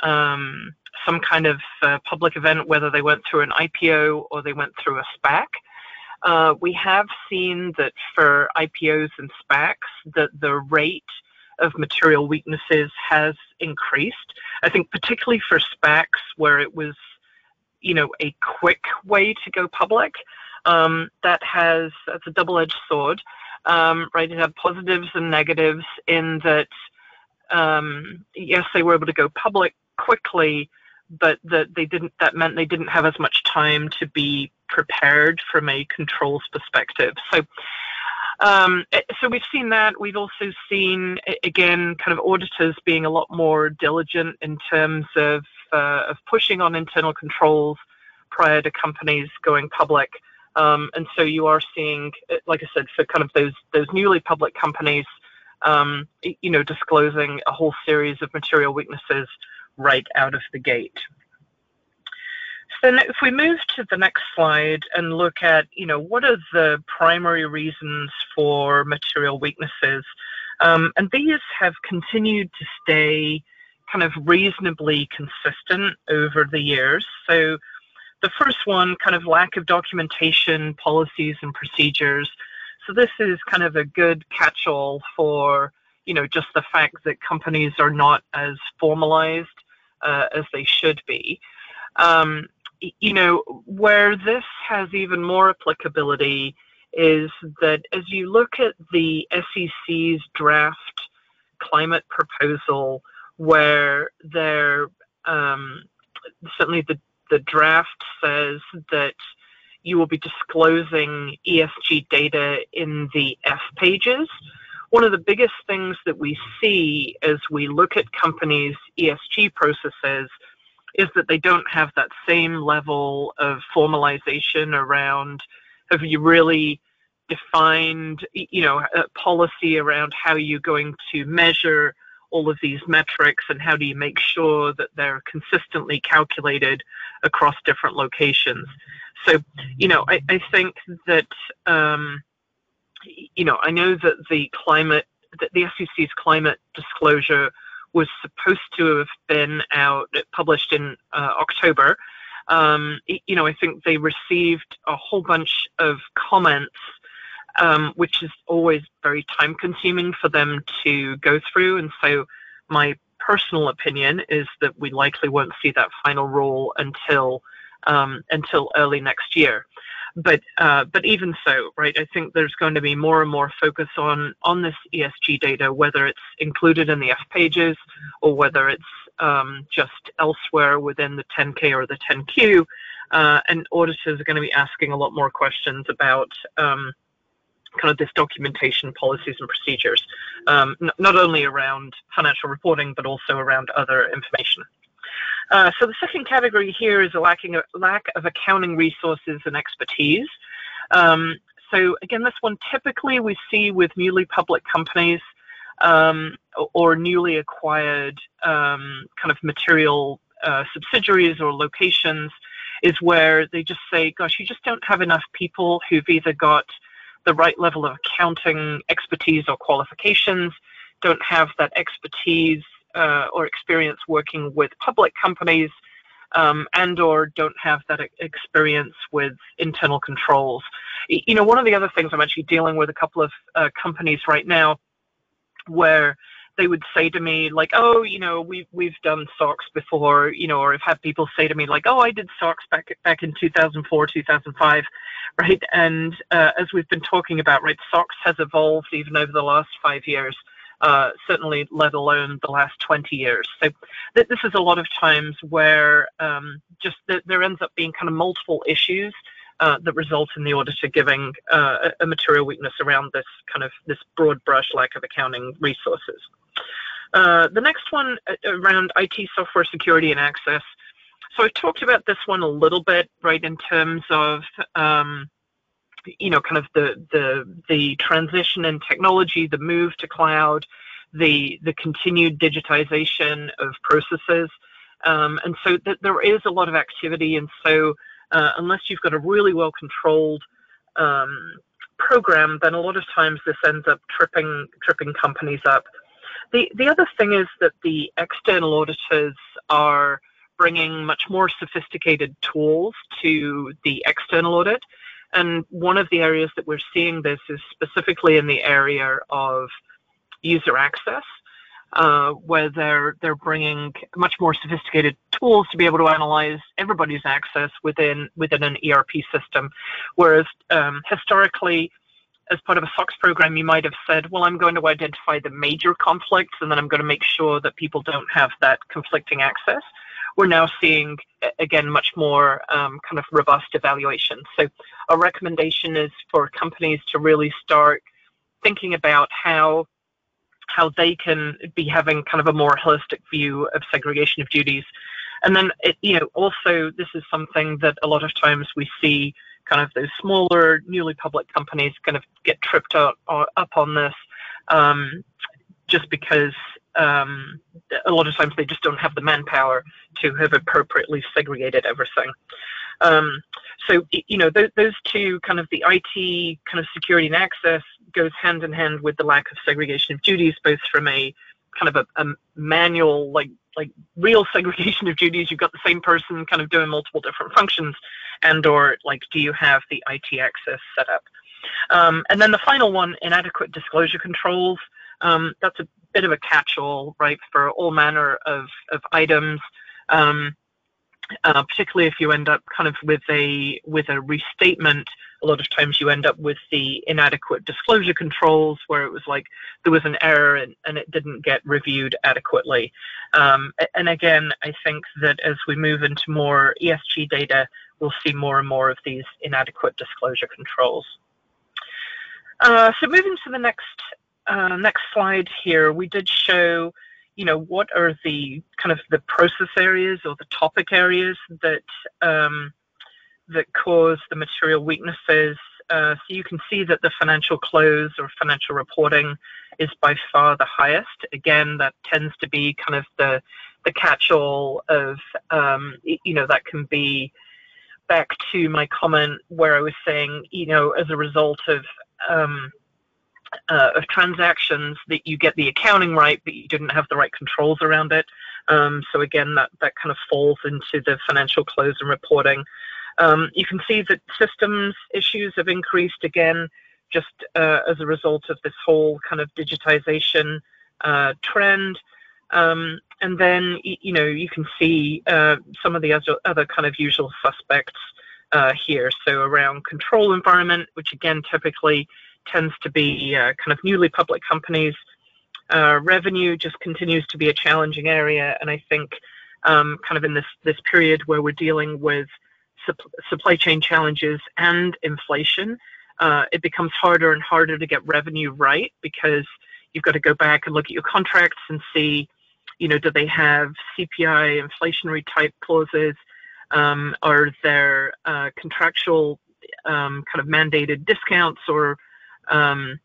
um, some kind of uh, public event, whether they went through an IPO or they went through a SPAC. Uh, we have seen that for IPOs and SPACs, that the rate of material weaknesses has increased. I think particularly for SPACs, where it was, you know, a quick way to go public, um, that has that's a double-edged sword. Um, right, it had positives and negatives in that, um, yes, they were able to go public quickly, but that they didn't. That meant they didn't have as much time to be prepared from a controls perspective. So. Um, eh, so we've seen that. We've also seen, again, kind of auditors being a lot more diligent in terms of uh, of pushing on internal controls prior to companies going public. Um, and so you are seeing, like I said, for kind of those those newly public companies, um, you know, disclosing a whole series of material weaknesses right out of the gate. So if we move to the next slide and look at, you know, what are the primary reasons for material weaknesses, um, and these have continued to stay kind of reasonably consistent over the years. So the first one, kind of lack of documentation, policies, and procedures. So this is kind of a good catch-all for you know just the fact that companies are not as formalized uh, as they should be. Um, you know where this has even more applicability is that as you look at the SEC's draft climate proposal, where they're um, certainly the the draft says that you will be disclosing ESG data in the F pages. One of the biggest things that we see as we look at companies' ESG processes is that they don't have that same level of formalization around have you really defined you know a policy around how you're going to measure all of these metrics and how do you make sure that they're consistently calculated across different locations. So, you know, I, I think that, um, you know, I know that the climate, that the SEC's climate disclosure was supposed to have been out, published in uh, October. Um, you know, I think they received a whole bunch of comments um, which is always very time consuming for them to go through. And so, my personal opinion is that we likely won't see that final rule until um, until early next year. But uh, but even so, right? I think there's going to be more and more focus on on this ESG data, whether it's included in the F pages or whether it's um, just elsewhere within the 10K or the 10Q. Uh, and auditors are going to be asking a lot more questions about um, kind of this documentation policies and procedures, um, n- not only around financial reporting, but also around other information. Uh, so the second category here is a lacking of, lack of accounting resources and expertise. Um, so again, this one typically we see with newly public companies um, or newly acquired um, kind of material uh, subsidiaries or locations is where they just say, gosh, you just don't have enough people who've either got the right level of accounting expertise or qualifications, don't have that expertise or experience working with public companies, um, and or don't have that experience with internal controls. You know, one of the other things I'm actually dealing with a couple of uh, companies right now where they would say to me like, "Oh, you know, we've we've done SOX before," you know, or I've had people say to me like, "Oh, I did SOX back back in 2004, 2005," right? And uh, as we've been talking about, right, SOX has evolved even over the last five years. Uh, certainly, let alone the last 20 years. So, th- this is a lot of times where um, just th- there ends up being kind of multiple issues uh, that result in the auditor giving uh, a material weakness around this kind of this broad brush lack of accounting resources. Uh, the next one uh, around IT software security and access. So I've talked about this one a little bit, right, in terms of um, you know, kind of the the the transition in technology, the move to cloud, the the continued digitization of processes, um, and so th- there is a lot of activity, and so uh, unless you've got a really well controlled um, program, then a lot of times this ends up tripping tripping companies up. The the other thing is that the external auditors are bringing much more sophisticated tools to the external audit. And one of the areas that we're seeing this is specifically in the area of user access uh, where they're they're bringing much more sophisticated tools to be able to analyze everybody's access within within an ERP system, whereas um, historically as part of a SOX program, you might have said, well, I'm going to identify the major conflicts and then I'm going to make sure that people don't have that conflicting access. We're now seeing, again, much more um, kind of robust evaluation. So our recommendation is for companies to really start thinking about how how they can be having kind of a more holistic view of segregation of duties. And then, it, you know, also this is something that a lot of times we see kind of those smaller, newly public companies kind of get tripped up, uh, up on this um, just because um, a lot of times they just don't have the manpower to have appropriately segregated everything. Um, so, you know, those, those two kind of the IT kind of security and access goes hand in hand with the lack of segregation of duties, both from a kind of a, a manual, like like real segregation of duties. You've got the same person kind of doing multiple different functions, and or like do you have the IT access set up? Um, and then the final one, inadequate disclosure controls. Um, that's a bit of a catch-all, right, for all manner of, of items. Um, uh, particularly if you end up kind of with a with a restatement a lot of times you end up with the inadequate disclosure controls where it was like there was an error and, and it didn't get reviewed adequately um, and again i think that as we move into more esg data we'll see more and more of these inadequate disclosure controls uh, so moving to the next uh, next slide here we did show you know, what are the kind of the process areas or the topic areas that um, that cause the material weaknesses? Uh, so you can see that the financial close or financial reporting is by far the highest. Again, that tends to be kind of the the catch-all of um, you know that can be back to my comment where I was saying you know as a result of um, uh, of transactions that you get the accounting right, but you didn't have the right controls around it. Um, so again, that, that kind of falls into the financial close and reporting. Um, you can see that systems issues have increased again, just uh, as a result of this whole kind of digitization uh, trend. Um, and then, you know, you can see uh, some of the other, other kind of usual suspects uh, here. So around control environment, which again, typically tends to be uh, kind of newly public companies. Uh, revenue just continues to be a challenging area, and I think um, kind of in this this period where we're dealing with sup- supply chain challenges and inflation, uh, it becomes harder and harder to get revenue right because you've got to go back and look at your contracts and see, you know, do they have CPI inflationary type clauses? Um, are there uh, contractual um, kind of mandated discounts or um,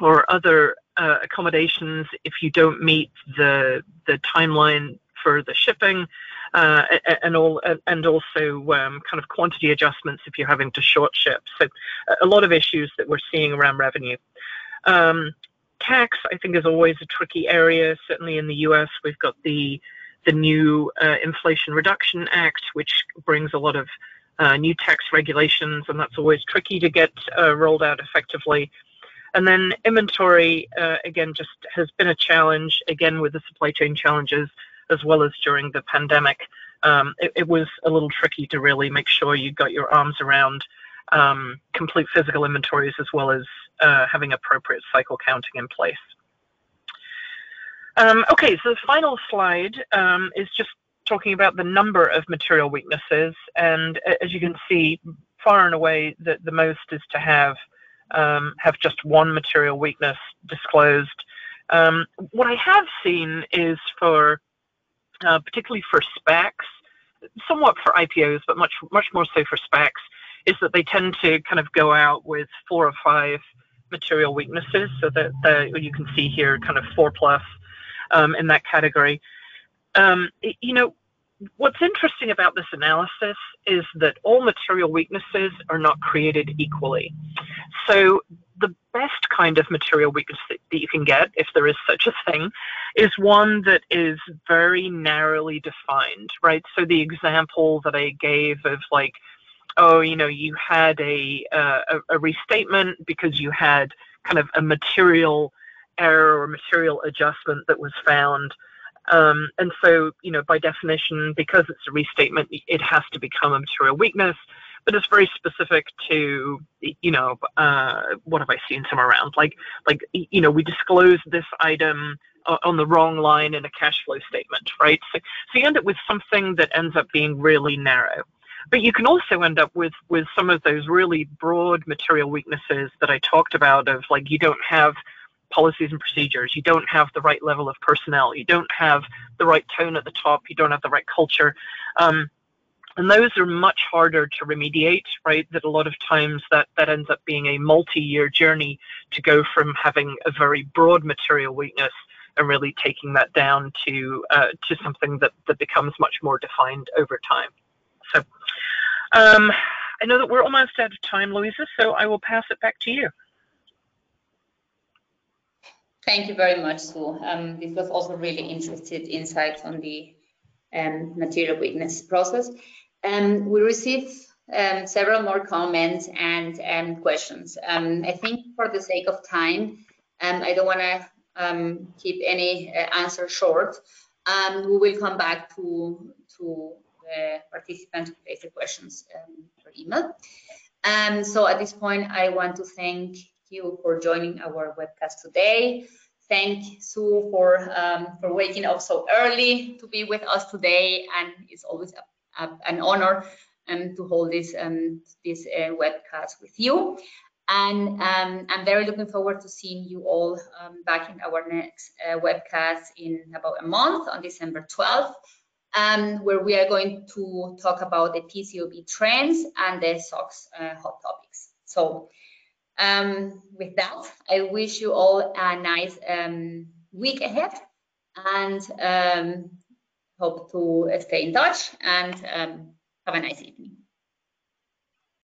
or other uh, accommodations if you don't meet the the timeline for the shipping, uh, and all and also um, kind of quantity adjustments if you're having to short ship. So a lot of issues that we're seeing around revenue. Um, tax, I think, is always a tricky area. Certainly in the U.S., we've got the the new uh, Inflation Reduction Act, which brings a lot of uh, new tax regulations, and that's always tricky to get uh, rolled out effectively. And then inventory, uh, again, just has been a challenge, again, with the supply chain challenges, as well as during the pandemic. Um, it, it, was a little tricky to really make sure you got your arms around um, complete physical inventories as well as uh, having appropriate cycle counting in place. Um, okay, so the final slide um, is just talking about the number of material weaknesses, and as you can see, far and away the, the most is to have um, have just one material weakness disclosed. Um, what I have seen is for uh, particularly for SPACs, somewhat for IPOs, but much much more so for SPACs, is that they tend to kind of go out with four or five material weaknesses, so that the, you can see here kind of four plus um, in that category. Um, you know, what's interesting about this analysis is that all material weaknesses are not created equally. So the best kind of material weakness that, that, you can get, if there is such a thing, is one that is very narrowly defined, right? So the example that I gave of like, oh, you know, you had a, uh, a, a restatement because you had kind of a material error or material adjustment that was found um, and so, you know, by definition, because it's a restatement, it has to become a material weakness. but it's very specific to you know uh, what have I seen some around like like you know we disclose this item on the wrong line in a cash flow statement, right? So, so you end up with something that ends up being really narrow. But you can also end up with, with some of those really broad material weaknesses that I talked about of like you don't have policies and procedures, you don't have the right level of personnel, you don't have the right tone at the top, you don't have the right culture. Um, and those are much harder to remediate, right? That a lot of times that, that ends up being a multi-year journey to go from having a very broad material weakness and really taking that down to uh, to something that, that becomes much more defined over time. So um, I know that we're almost out of time, Louisa, so I will pass it back to you. Thank you very much, Sue. Um, this was also really interesting insights on the um, material weakness process. Um, we received um, several more comments and um, questions. Um, I think for the sake of time, I don't want to keep any uh, answer short. we will come back to, to the participants who place the questions per email. so at this point, I want to thank you for joining our webcast today. Thank you, Sue for um, for waking up so early to be with us today, and it's always a, a, an honor um, to hold this um, this uh, webcast with you. And um, I'm very looking forward to seeing you all um, back in our next uh, webcast in about a month on December 12th, um, where we are going to talk about the PCAOB trends and the SOX uh, hot topics. So um, with that, I wish you all a nice um, week ahead and um, hope to stay in touch and um, have a nice evening.